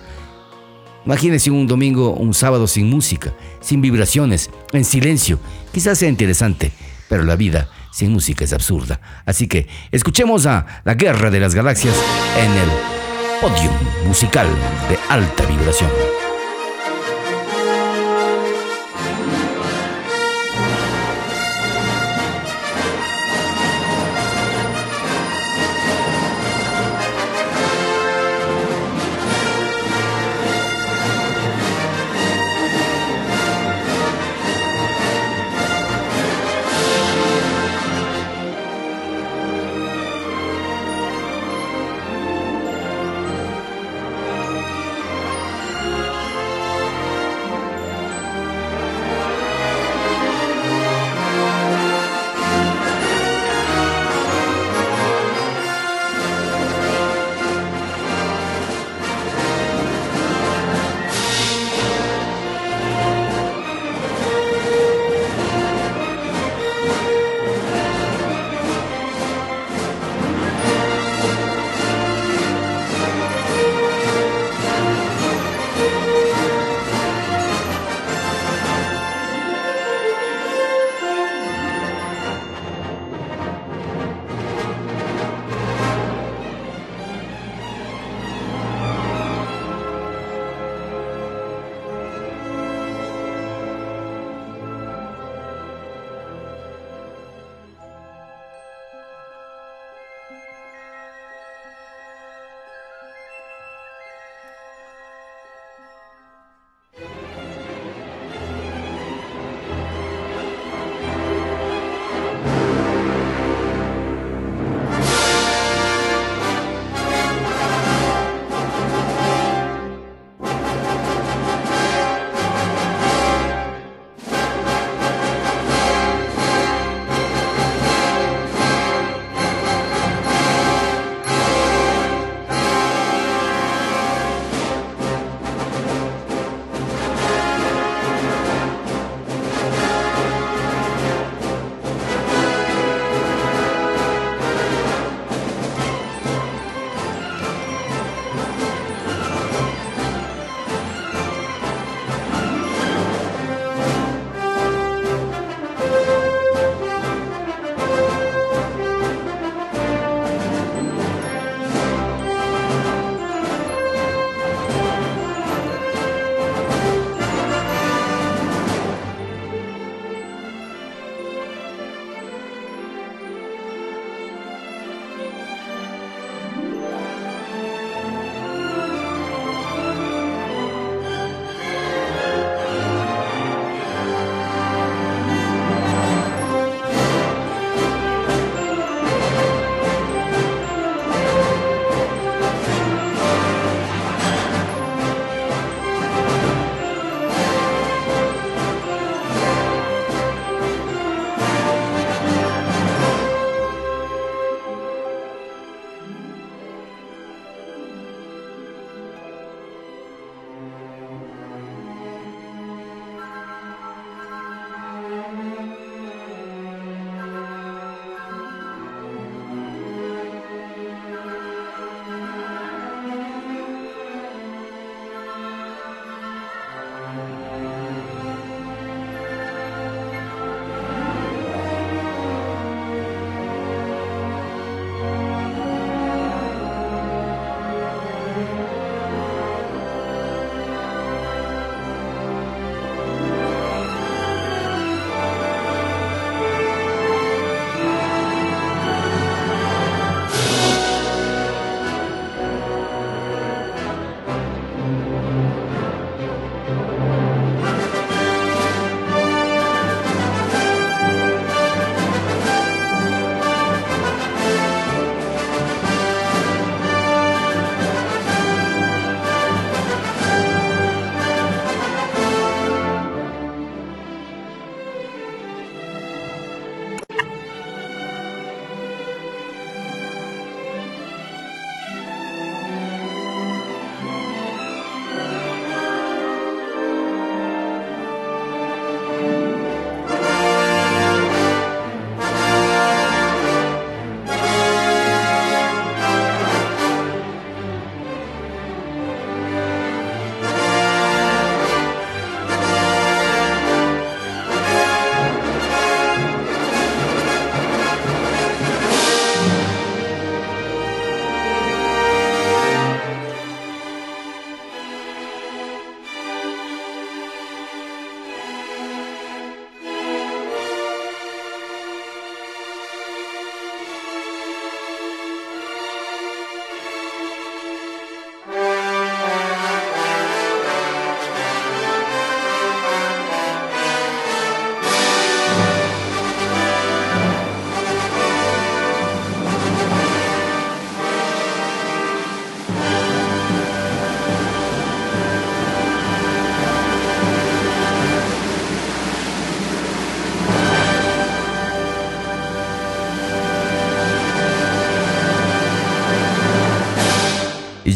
Speaker 1: Imagínense un domingo, un sábado sin música, sin vibraciones, en silencio. Quizás sea interesante, pero la vida sin música es absurda. Así que escuchemos a La Guerra de las Galaxias en el podium musical de alta vibración.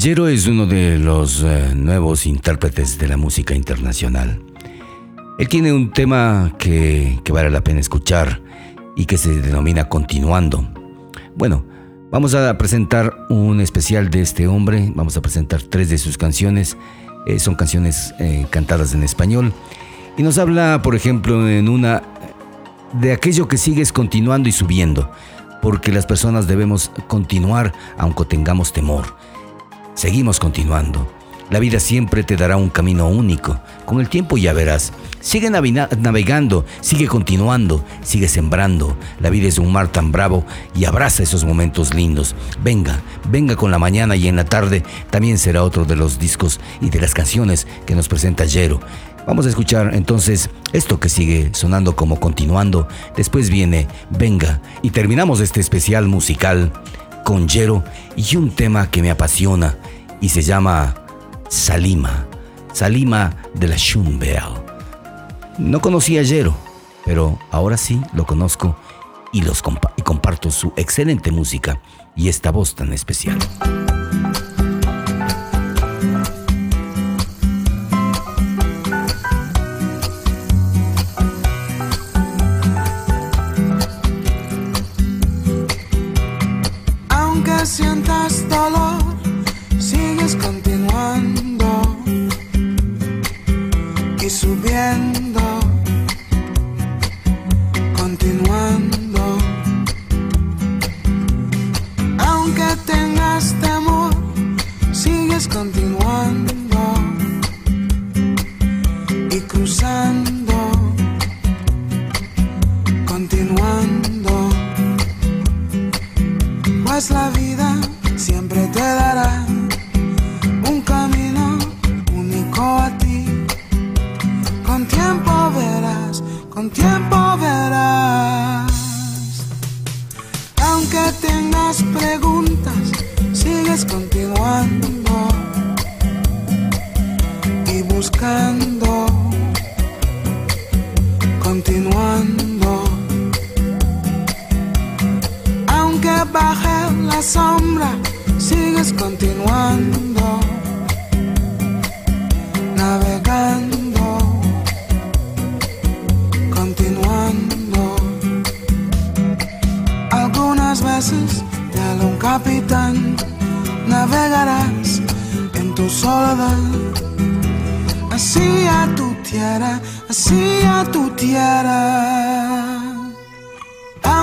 Speaker 1: Jero es uno de los eh, nuevos intérpretes de la música internacional. Él tiene un tema que, que vale la pena escuchar y que se denomina Continuando. Bueno, vamos a presentar un especial de este hombre, vamos a presentar tres de sus canciones, eh, son canciones eh, cantadas en español, y nos habla, por ejemplo, en una de aquello que sigues continuando y subiendo, porque las personas debemos continuar aunque tengamos temor. Seguimos continuando. La vida siempre te dará un camino único. Con el tiempo ya verás. Sigue navegando, sigue continuando, sigue sembrando. La vida es un mar tan bravo y abraza esos momentos lindos. Venga, venga con la mañana y en la tarde también será otro de los discos y de las canciones que nos presenta Jero. Vamos a escuchar entonces esto que sigue sonando como continuando. Después viene Venga y terminamos este especial musical con Jero y un tema que me apasiona y se llama Salima. Salima de la Shumbel. No conocía a Jero, pero ahora sí lo conozco y, los y comparto su excelente música y esta voz tan especial.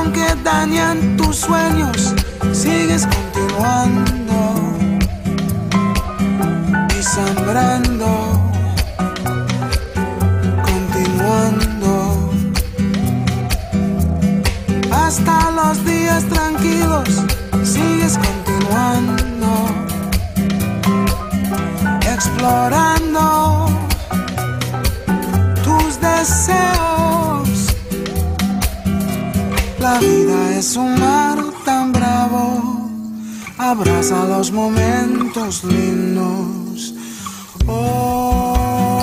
Speaker 9: Aunque dañan tus sueños, sigues continuando y sembrando, continuando. Hasta los días tranquilos, sigues continuando, explorando es un mar tan bravo, abraza los momentos lindos. Oh,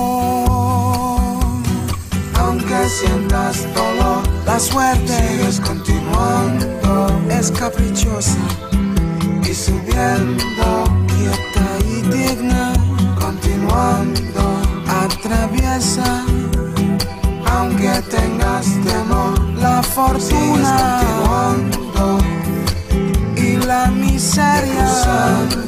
Speaker 9: aunque sientas dolor, la suerte continuando, es caprichosa y subiendo, quieta y digna, continuando, atraviesa aunque la fortuna y la miseria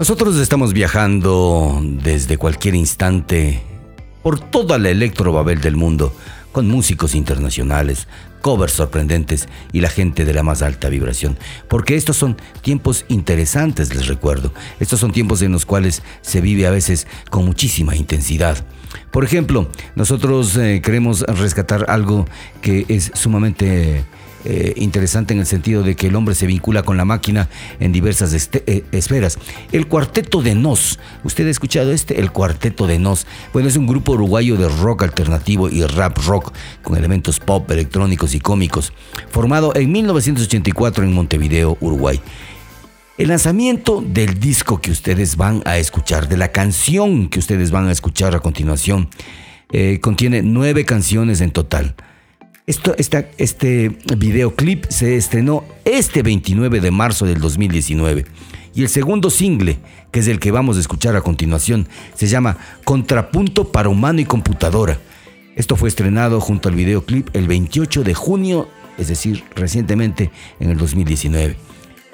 Speaker 1: Nosotros estamos viajando desde cualquier instante por toda la electrobabel del mundo, con músicos internacionales, covers sorprendentes y la gente de la más alta vibración. Porque estos son tiempos interesantes, les recuerdo. Estos son tiempos en los cuales se vive a veces con muchísima intensidad. Por ejemplo, nosotros eh, queremos rescatar algo que es sumamente eh, interesante en el sentido de que el hombre se vincula con la máquina en diversas este- eh, esferas. El Cuarteto de Nos, ¿usted ha escuchado este? El Cuarteto de Nos. Bueno, es un grupo uruguayo de rock alternativo y rap rock con elementos pop, electrónicos y cómicos, formado en 1984 en Montevideo, Uruguay. El lanzamiento del disco que ustedes van a escuchar, de la canción que ustedes van a escuchar a continuación, eh, contiene nueve canciones en total. Esto, esta- este videoclip se estrenó este 29 de marzo del 2019 y el segundo single, que es el que vamos a escuchar a continuación, se llama Contrapunto para Humano y Computadora. Esto fue estrenado junto al videoclip el 28 de junio, es decir, recientemente en el 2019.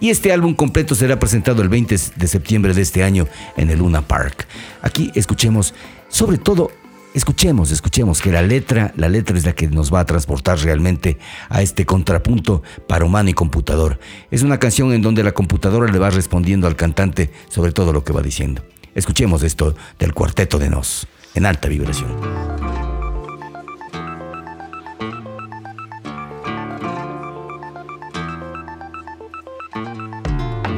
Speaker 1: Y este álbum completo será presentado el 20 de septiembre de este año en el Luna Park. Aquí escuchemos, sobre todo, escuchemos, escuchemos que la letra, la letra es la que nos va a transportar realmente a este contrapunto para humano y computador. Es una canción en donde la computadora le va respondiendo al cantante sobre todo lo que va diciendo. Escuchemos esto del cuarteto de Nos, en alta vibración.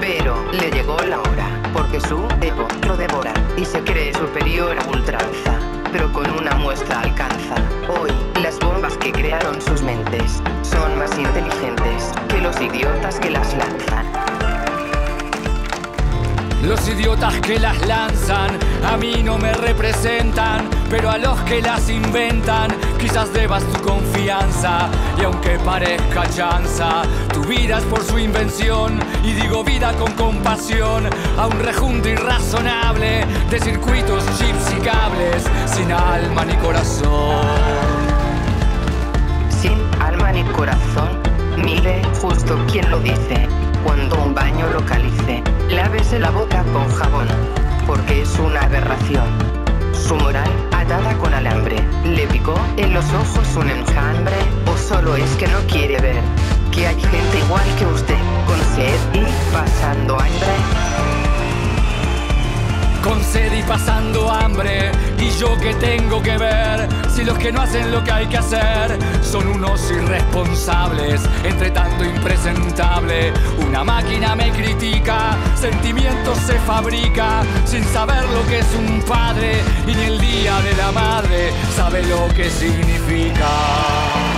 Speaker 10: Pero le llegó la hora, porque su ego lo devora y se cree superior a ultranza. Pero con una muestra alcanza. Hoy, las bombas que crearon sus mentes son más inteligentes que los idiotas que las lanzan.
Speaker 11: Los idiotas que las lanzan a mí no me representan, pero a los que las inventan quizás debas tu confianza. Y aunque parezca chanza, tu vida es por su invención. Y digo vida con compasión a un rejunte irrazonable de circuitos, chips y cables sin alma ni corazón.
Speaker 10: Sin alma ni corazón, mire justo quien lo dice. Cuando un baño localice, lávese la boca con jabón, porque es una aberración. Su moral atada con alambre, le picó en los ojos un enjambre, o solo es que no quiere ver que hay gente igual que usted, con sed y pasando hambre.
Speaker 11: Con sed y pasando hambre, y yo que tengo que ver si los que no hacen lo que hay que hacer son unos irresponsables, entre tanto impresentable. Una máquina me critica, sentimientos se fabrica sin saber lo que es un padre, y ni el día de la madre sabe lo que significa.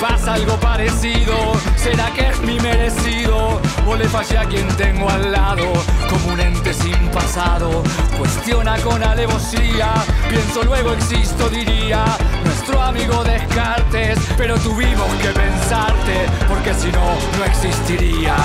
Speaker 11: Pasa algo parecido, será que es mi merecido. O le fallé a quien tengo al lado, como un ente sin pasado. Cuestiona con alevosía, pienso luego existo, diría. Nuestro amigo Descartes, pero tuvimos que pensarte, porque si no, no existiría.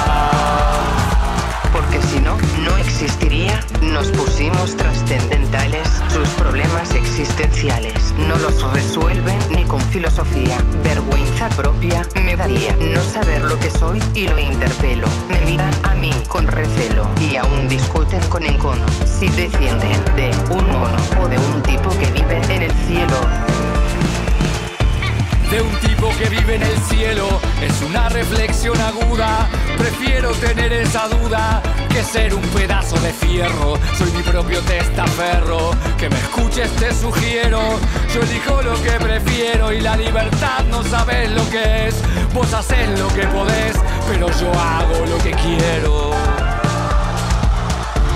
Speaker 10: Porque si no, no existiría. Nos pusimos trascendentales. Sus problemas existenciales no los resuelven ni con filosofía. Vergüenza propia me daría no saber lo que soy y lo interpelo. Me miran a mí con recelo y aún discuten con encono. Si descienden de un mono o de un tipo que vive en el cielo.
Speaker 11: de un tipo que vive en el cielo es una reflexión aguda. Prefiero tener esa duda que ser un pedazo de fierro. Soy mi propio testaferro. Que me escuches te sugiero. Yo elijo lo que prefiero y la libertad no sabes lo que es. Vos haces lo que podés, pero yo hago lo que quiero.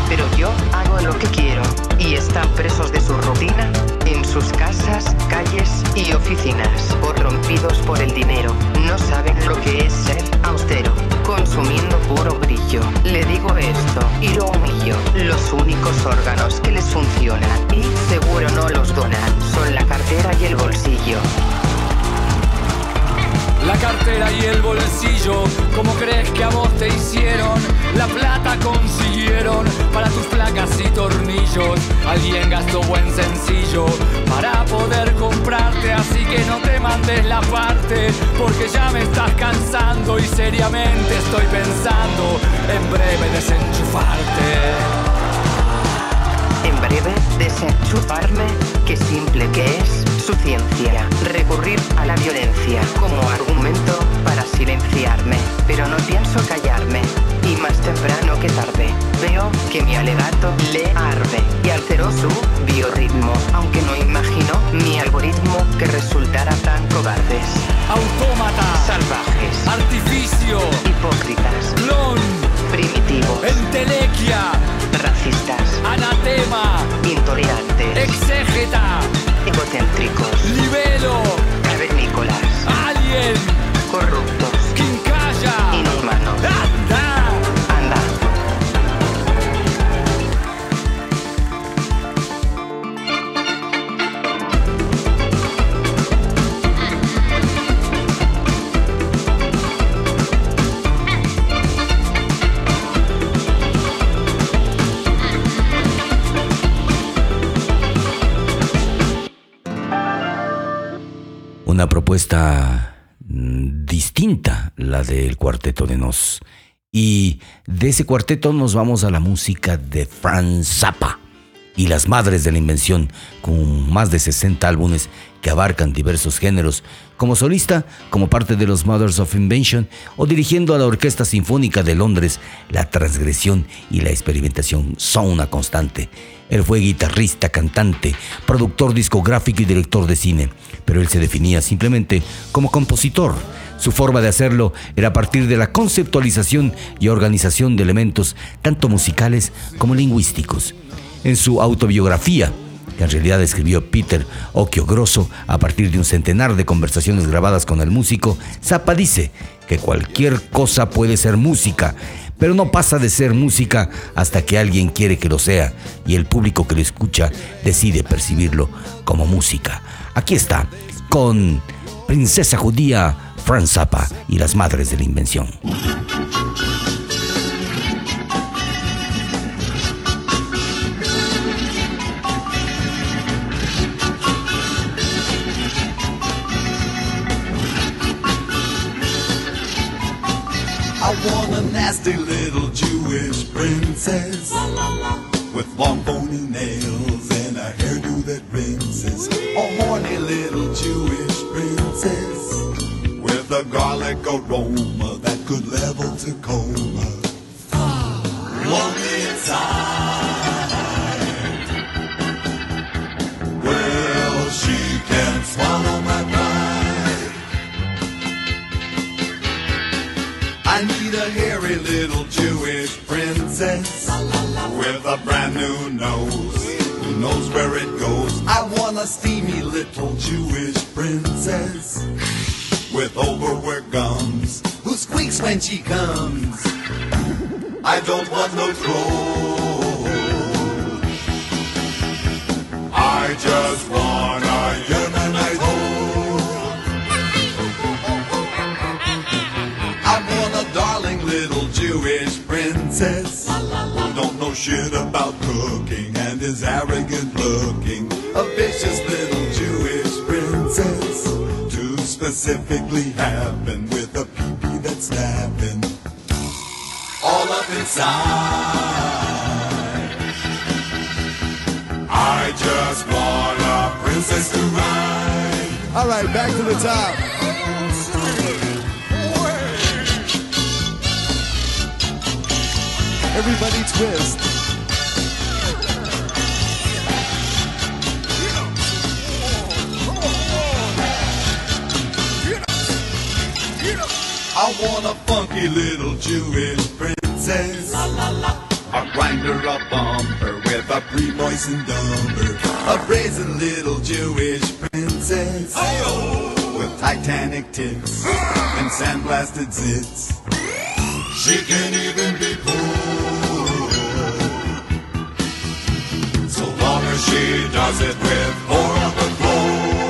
Speaker 10: Pero yo hago lo que quiero y están presos de su rutina en sus casas, calles y oficinas, corrompidos por el dinero. No saben lo que es ser austero, consumiendo puro brillo. Le digo esto y lo humillo. Los únicos órganos que les funcionan y seguro no los donan son la cartera y el bolsillo.
Speaker 11: La cartera y el bolsillo, ¿cómo crees que a vos te hicieron? La plata consiguieron para tus placas y tornillos. Alguien gastó buen sencillo para poder comprarte, así que no te mandes la parte, porque ya me estás cansando y seriamente estoy pensando en breve desenchufarte.
Speaker 10: En breve, desenchufarme, qué simple que es su ciencia. Recurrir a la violencia como argumento para silenciarme. Pero no pienso callarme. Y más temprano que tarde, veo que mi alegato le arde y alteró su biorritmo. Aunque no imagino mi algoritmo que resultara tan cobardes.
Speaker 11: Autómata,
Speaker 10: Salvajes,
Speaker 11: artificio,
Speaker 10: hipócritas,
Speaker 11: clon,
Speaker 10: primitivos,
Speaker 11: entelequia,
Speaker 10: racistas,
Speaker 11: anatema,
Speaker 10: intolerantes,
Speaker 11: exégeta,
Speaker 10: egocéntricos,
Speaker 11: libelo,
Speaker 10: cavernícolas,
Speaker 11: alien,
Speaker 10: corruptos,
Speaker 11: quincalla,
Speaker 10: inhumanos.
Speaker 11: anda.
Speaker 1: Una propuesta mm, distinta, la del cuarteto de Nos. Y de ese cuarteto nos vamos a la música de Franz Zappa y las madres de la invención, con más de 60 álbumes que abarcan diversos géneros, como solista, como parte de los Mothers of Invention o dirigiendo a la Orquesta Sinfónica de Londres, la transgresión y la experimentación son una constante. Él fue guitarrista, cantante, productor discográfico y director de cine, pero él se definía simplemente como compositor. Su forma de hacerlo era a partir de la conceptualización y organización de elementos tanto musicales como lingüísticos. En su autobiografía, que en realidad escribió Peter Occhio Grosso a partir de un centenar de conversaciones grabadas con el músico, Zappa dice que cualquier cosa puede ser música, pero no pasa de ser música hasta que alguien quiere que lo sea y el público que lo escucha decide percibirlo como música. Aquí está, con Princesa Judía, Franz Zappa y las Madres de la Invención.
Speaker 12: I want a nasty little Jewish princess with long bony nails and a hairdo that rinses. A horny little Jewish princess with a garlic aroma that could level Tacoma. lonely inside. Well, she can swallow my pride. I need a hairy little Jewish princess with a brand new nose knows where it goes. I want a steamy little Jewish princess with overworked gums who squeaks when she comes. I don't want no troll. I just want a Yemenite hoe. I want a darling little Jewish princess who know shit about cooking and is arrogant looking. A vicious little Jewish princess to specifically happen with a pee-pee that's snapping all up inside. I just want a princess to ride.
Speaker 13: All right, back to the top. Everybody twist.
Speaker 12: I want a funky little Jewish princess. A grinder, a bumper with a pre-moistened dumper. A brazen little Jewish princess. With Titanic tits and sandblasted zits. She can even be poor. She does it with more of the floor.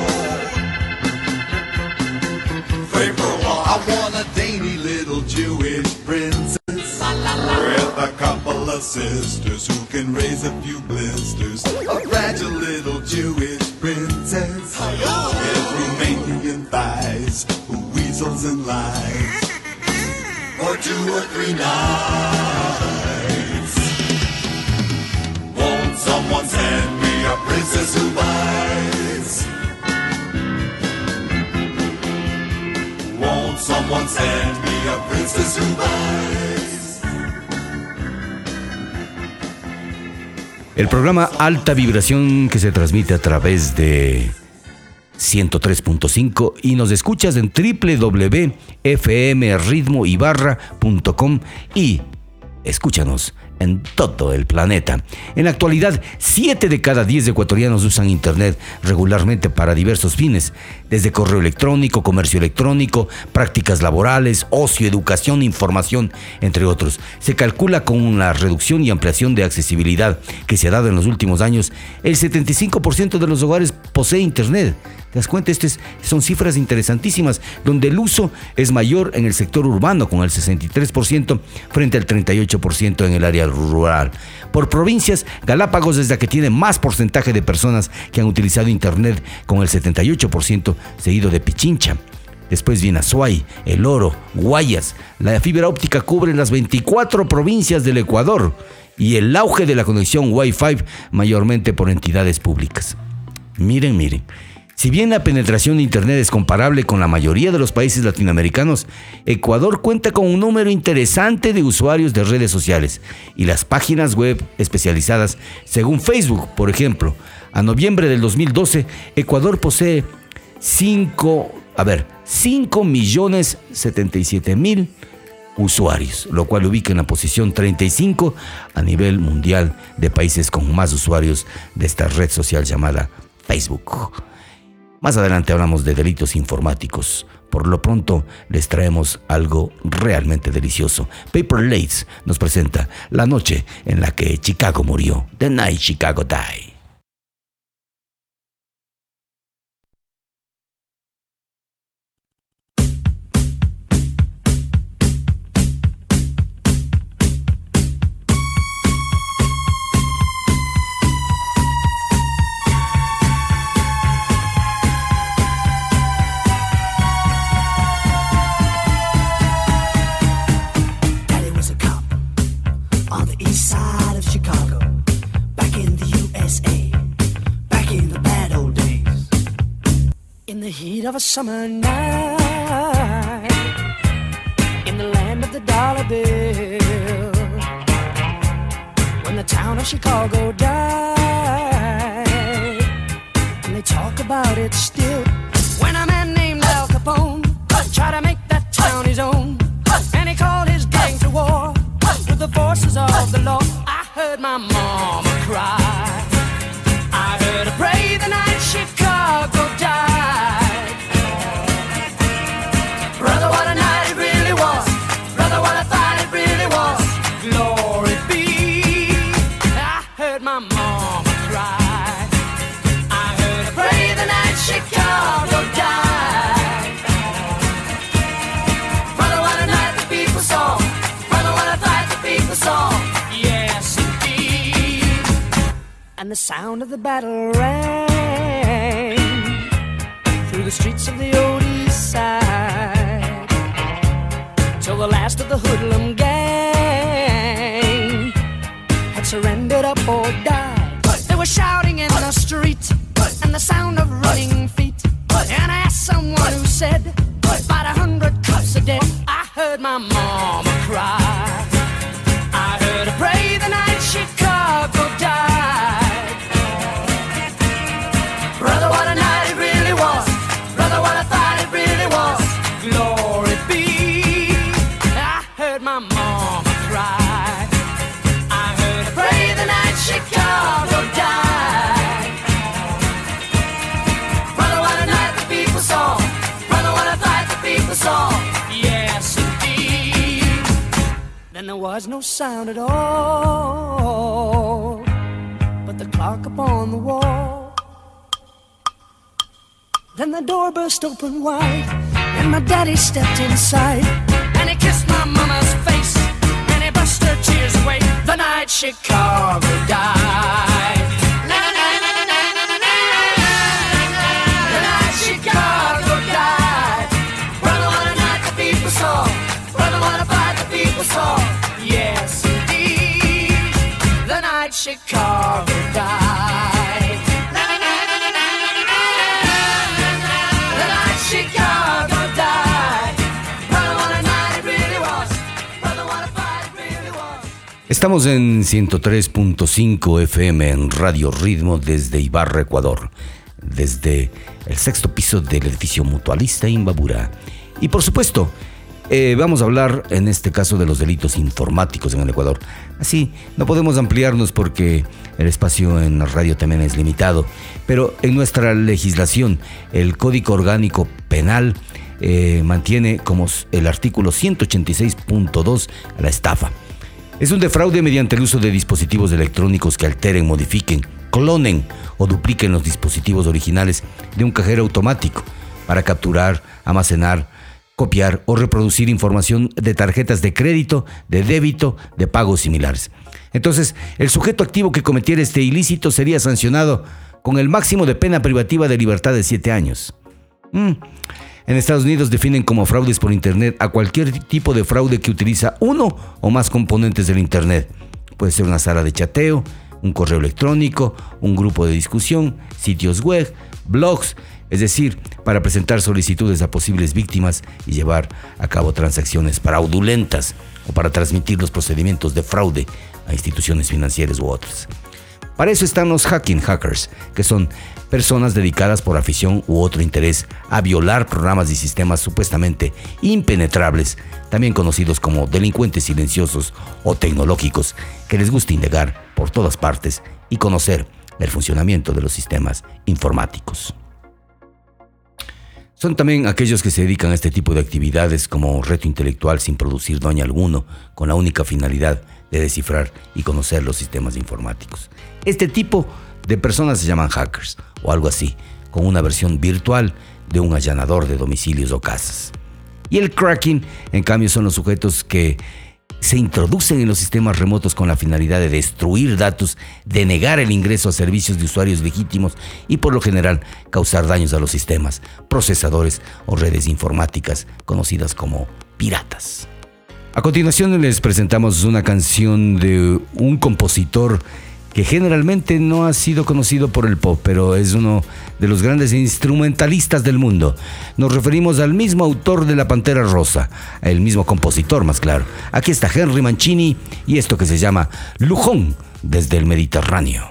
Speaker 12: Vapor wall. I want a dainty little Jewish princess with a couple of sisters who can raise a few blisters. A fragile little Jewish princess with Romanian thighs who weasels and lies for two or three nights. Someone send me a princess who?
Speaker 1: El programa Alta Vibración que se transmite a través de 103.5 y nos escuchas en www.fmritmoibarra.com y escúchanos en todo el planeta. En la actualidad, 7 de cada 10 ecuatorianos usan Internet regularmente para diversos fines, desde correo electrónico, comercio electrónico, prácticas laborales, ocio, educación, información, entre otros. Se calcula con la reducción y ampliación de accesibilidad que se ha dado en los últimos años, el 75% de los hogares posee Internet. ¿Te das cuenta? Estas son cifras interesantísimas, donde el uso es mayor en el sector urbano, con el 63% frente al 38% en el área rural. Por provincias, Galápagos es la que tiene más porcentaje de personas que han utilizado Internet, con el 78%, seguido de Pichincha. Después viene Azuay, El Oro, Guayas. La fibra óptica cubre las 24 provincias del Ecuador y el auge de la conexión Wi-Fi mayormente por entidades públicas. Miren, miren. Si bien la penetración de Internet es comparable con la mayoría de los países latinoamericanos, Ecuador cuenta con un número interesante de usuarios de redes sociales y las páginas web especializadas, según Facebook, por ejemplo. A noviembre del 2012, Ecuador posee 5, a ver, 5 millones 77 mil usuarios, lo cual ubica en la posición 35 a nivel mundial de países con más usuarios de esta red social llamada Facebook. Más adelante hablamos de delitos informáticos. Por lo pronto les traemos algo realmente delicioso. Paper Lace nos presenta la noche en la que Chicago murió. The Night Chicago Died.
Speaker 14: Heat of a summer night, in the land of the dollar bill, when the town of Chicago died. And they talk about it still. When a man named Al Capone tried to make that town his own, and he called his gang to war with the forces of the law. I heard my mama cry. And the sound of the battle rang through the streets of the old east side till the last of the hoodlum gang had surrendered up or died. They were shouting in the street and the sound of running feet. And I asked someone who said, about a hundred cops a day. I heard my mama cry. I heard her pray the night Chicago died. Was no sound at all, but the clock upon the wall. Then the door burst open wide, and my daddy stepped inside, and he kissed my mama's face, and he brushed her tears away. The night Chicago died. Was.
Speaker 1: Estamos en 103.5 FM en Radio Ritmo desde Ibarra, Ecuador, desde el sexto piso del edificio mutualista Imbabura. Y por supuesto, eh, vamos a hablar en este caso de los delitos informáticos en el Ecuador. Así, no podemos ampliarnos porque el espacio en la radio también es limitado, pero en nuestra legislación, el Código Orgánico Penal eh, mantiene como el artículo 186.2 a la estafa. Es un defraude mediante el uso de dispositivos electrónicos que alteren, modifiquen, clonen o dupliquen los dispositivos originales de un cajero automático para capturar, almacenar, copiar o reproducir información de tarjetas de crédito, de débito, de pagos similares. Entonces, el sujeto activo que cometiera este ilícito sería sancionado con el máximo de pena privativa de libertad de 7 años. Mm. En Estados Unidos definen como fraudes por Internet a cualquier tipo de fraude que utiliza uno o más componentes del Internet. Puede ser una sala de chateo, un correo electrónico, un grupo de discusión, sitios web, blogs, es decir, para presentar solicitudes a posibles víctimas y llevar a cabo transacciones fraudulentas o para transmitir los procedimientos de fraude a instituciones financieras u otras. Para eso están los hacking hackers, que son personas dedicadas por afición u otro interés a violar programas y sistemas supuestamente impenetrables, también conocidos como delincuentes silenciosos o tecnológicos, que les gusta indagar por todas partes y conocer el funcionamiento de los sistemas informáticos. Son también aquellos que se dedican a este tipo de actividades como reto intelectual sin producir daño alguno, con la única finalidad de descifrar y conocer los sistemas informáticos. Este tipo de personas se llaman hackers o algo así, con una versión virtual de un allanador de domicilios o casas. Y el cracking, en cambio, son los sujetos que se introducen en los sistemas remotos con la finalidad de destruir datos, de negar el ingreso a servicios de usuarios legítimos y por lo general causar daños a los sistemas, procesadores o redes informáticas conocidas como piratas. A continuación les presentamos una canción de un compositor que generalmente no ha sido conocido por el pop, pero es uno de los grandes instrumentalistas del mundo. Nos referimos al mismo autor de La Pantera Rosa, el mismo compositor más claro. Aquí está Henry Mancini y esto que se llama Lujón desde el Mediterráneo.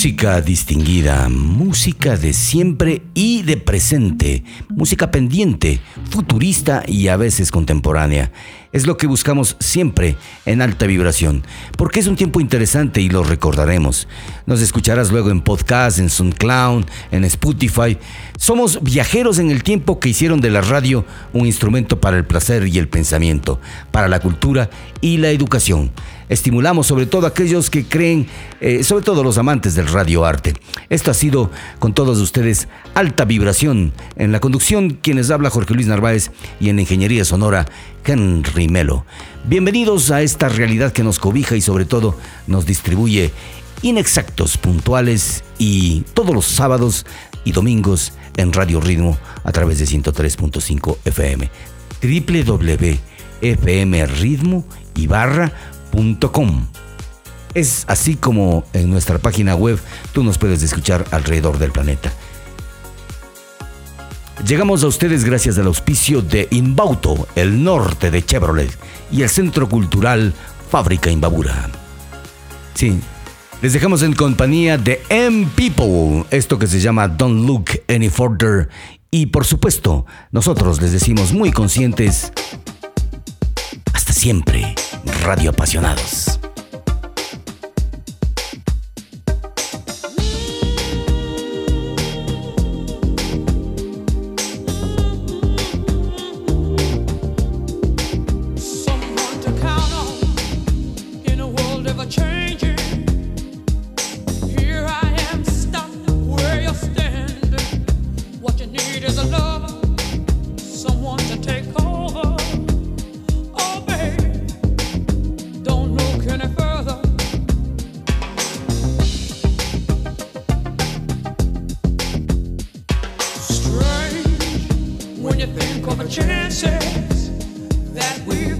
Speaker 1: Música distinguida, música de siempre y de presente, música pendiente, futurista y a veces contemporánea. Es lo que buscamos siempre en alta vibración, porque es un tiempo interesante y lo recordaremos. Nos escucharás luego en podcast, en SoundCloud, en Spotify. Somos viajeros en el tiempo que hicieron de la radio un instrumento para el placer y el pensamiento, para la cultura y la educación estimulamos sobre todo a aquellos que creen, eh, sobre todo los amantes del radioarte. Esto ha sido con todos ustedes alta vibración. En la conducción, quienes habla Jorge Luis Narváez y en ingeniería sonora, Henry Melo. Bienvenidos a esta realidad que nos cobija y sobre todo nos distribuye inexactos, puntuales y todos los sábados y domingos en Radio Ritmo a través de 103.5 FM. www.fmritmo y barra es así como en nuestra página web tú nos puedes escuchar alrededor del planeta. Llegamos a ustedes gracias al auspicio de Inbauto, el norte de Chevrolet, y el Centro Cultural Fábrica Imbabura. Sí, les dejamos en compañía de M People, esto que se llama Don't Look Any Further. Y por supuesto, nosotros les decimos muy conscientes, hasta siempre. Radio Apasionados.
Speaker 14: when you think of the chances
Speaker 15: that we've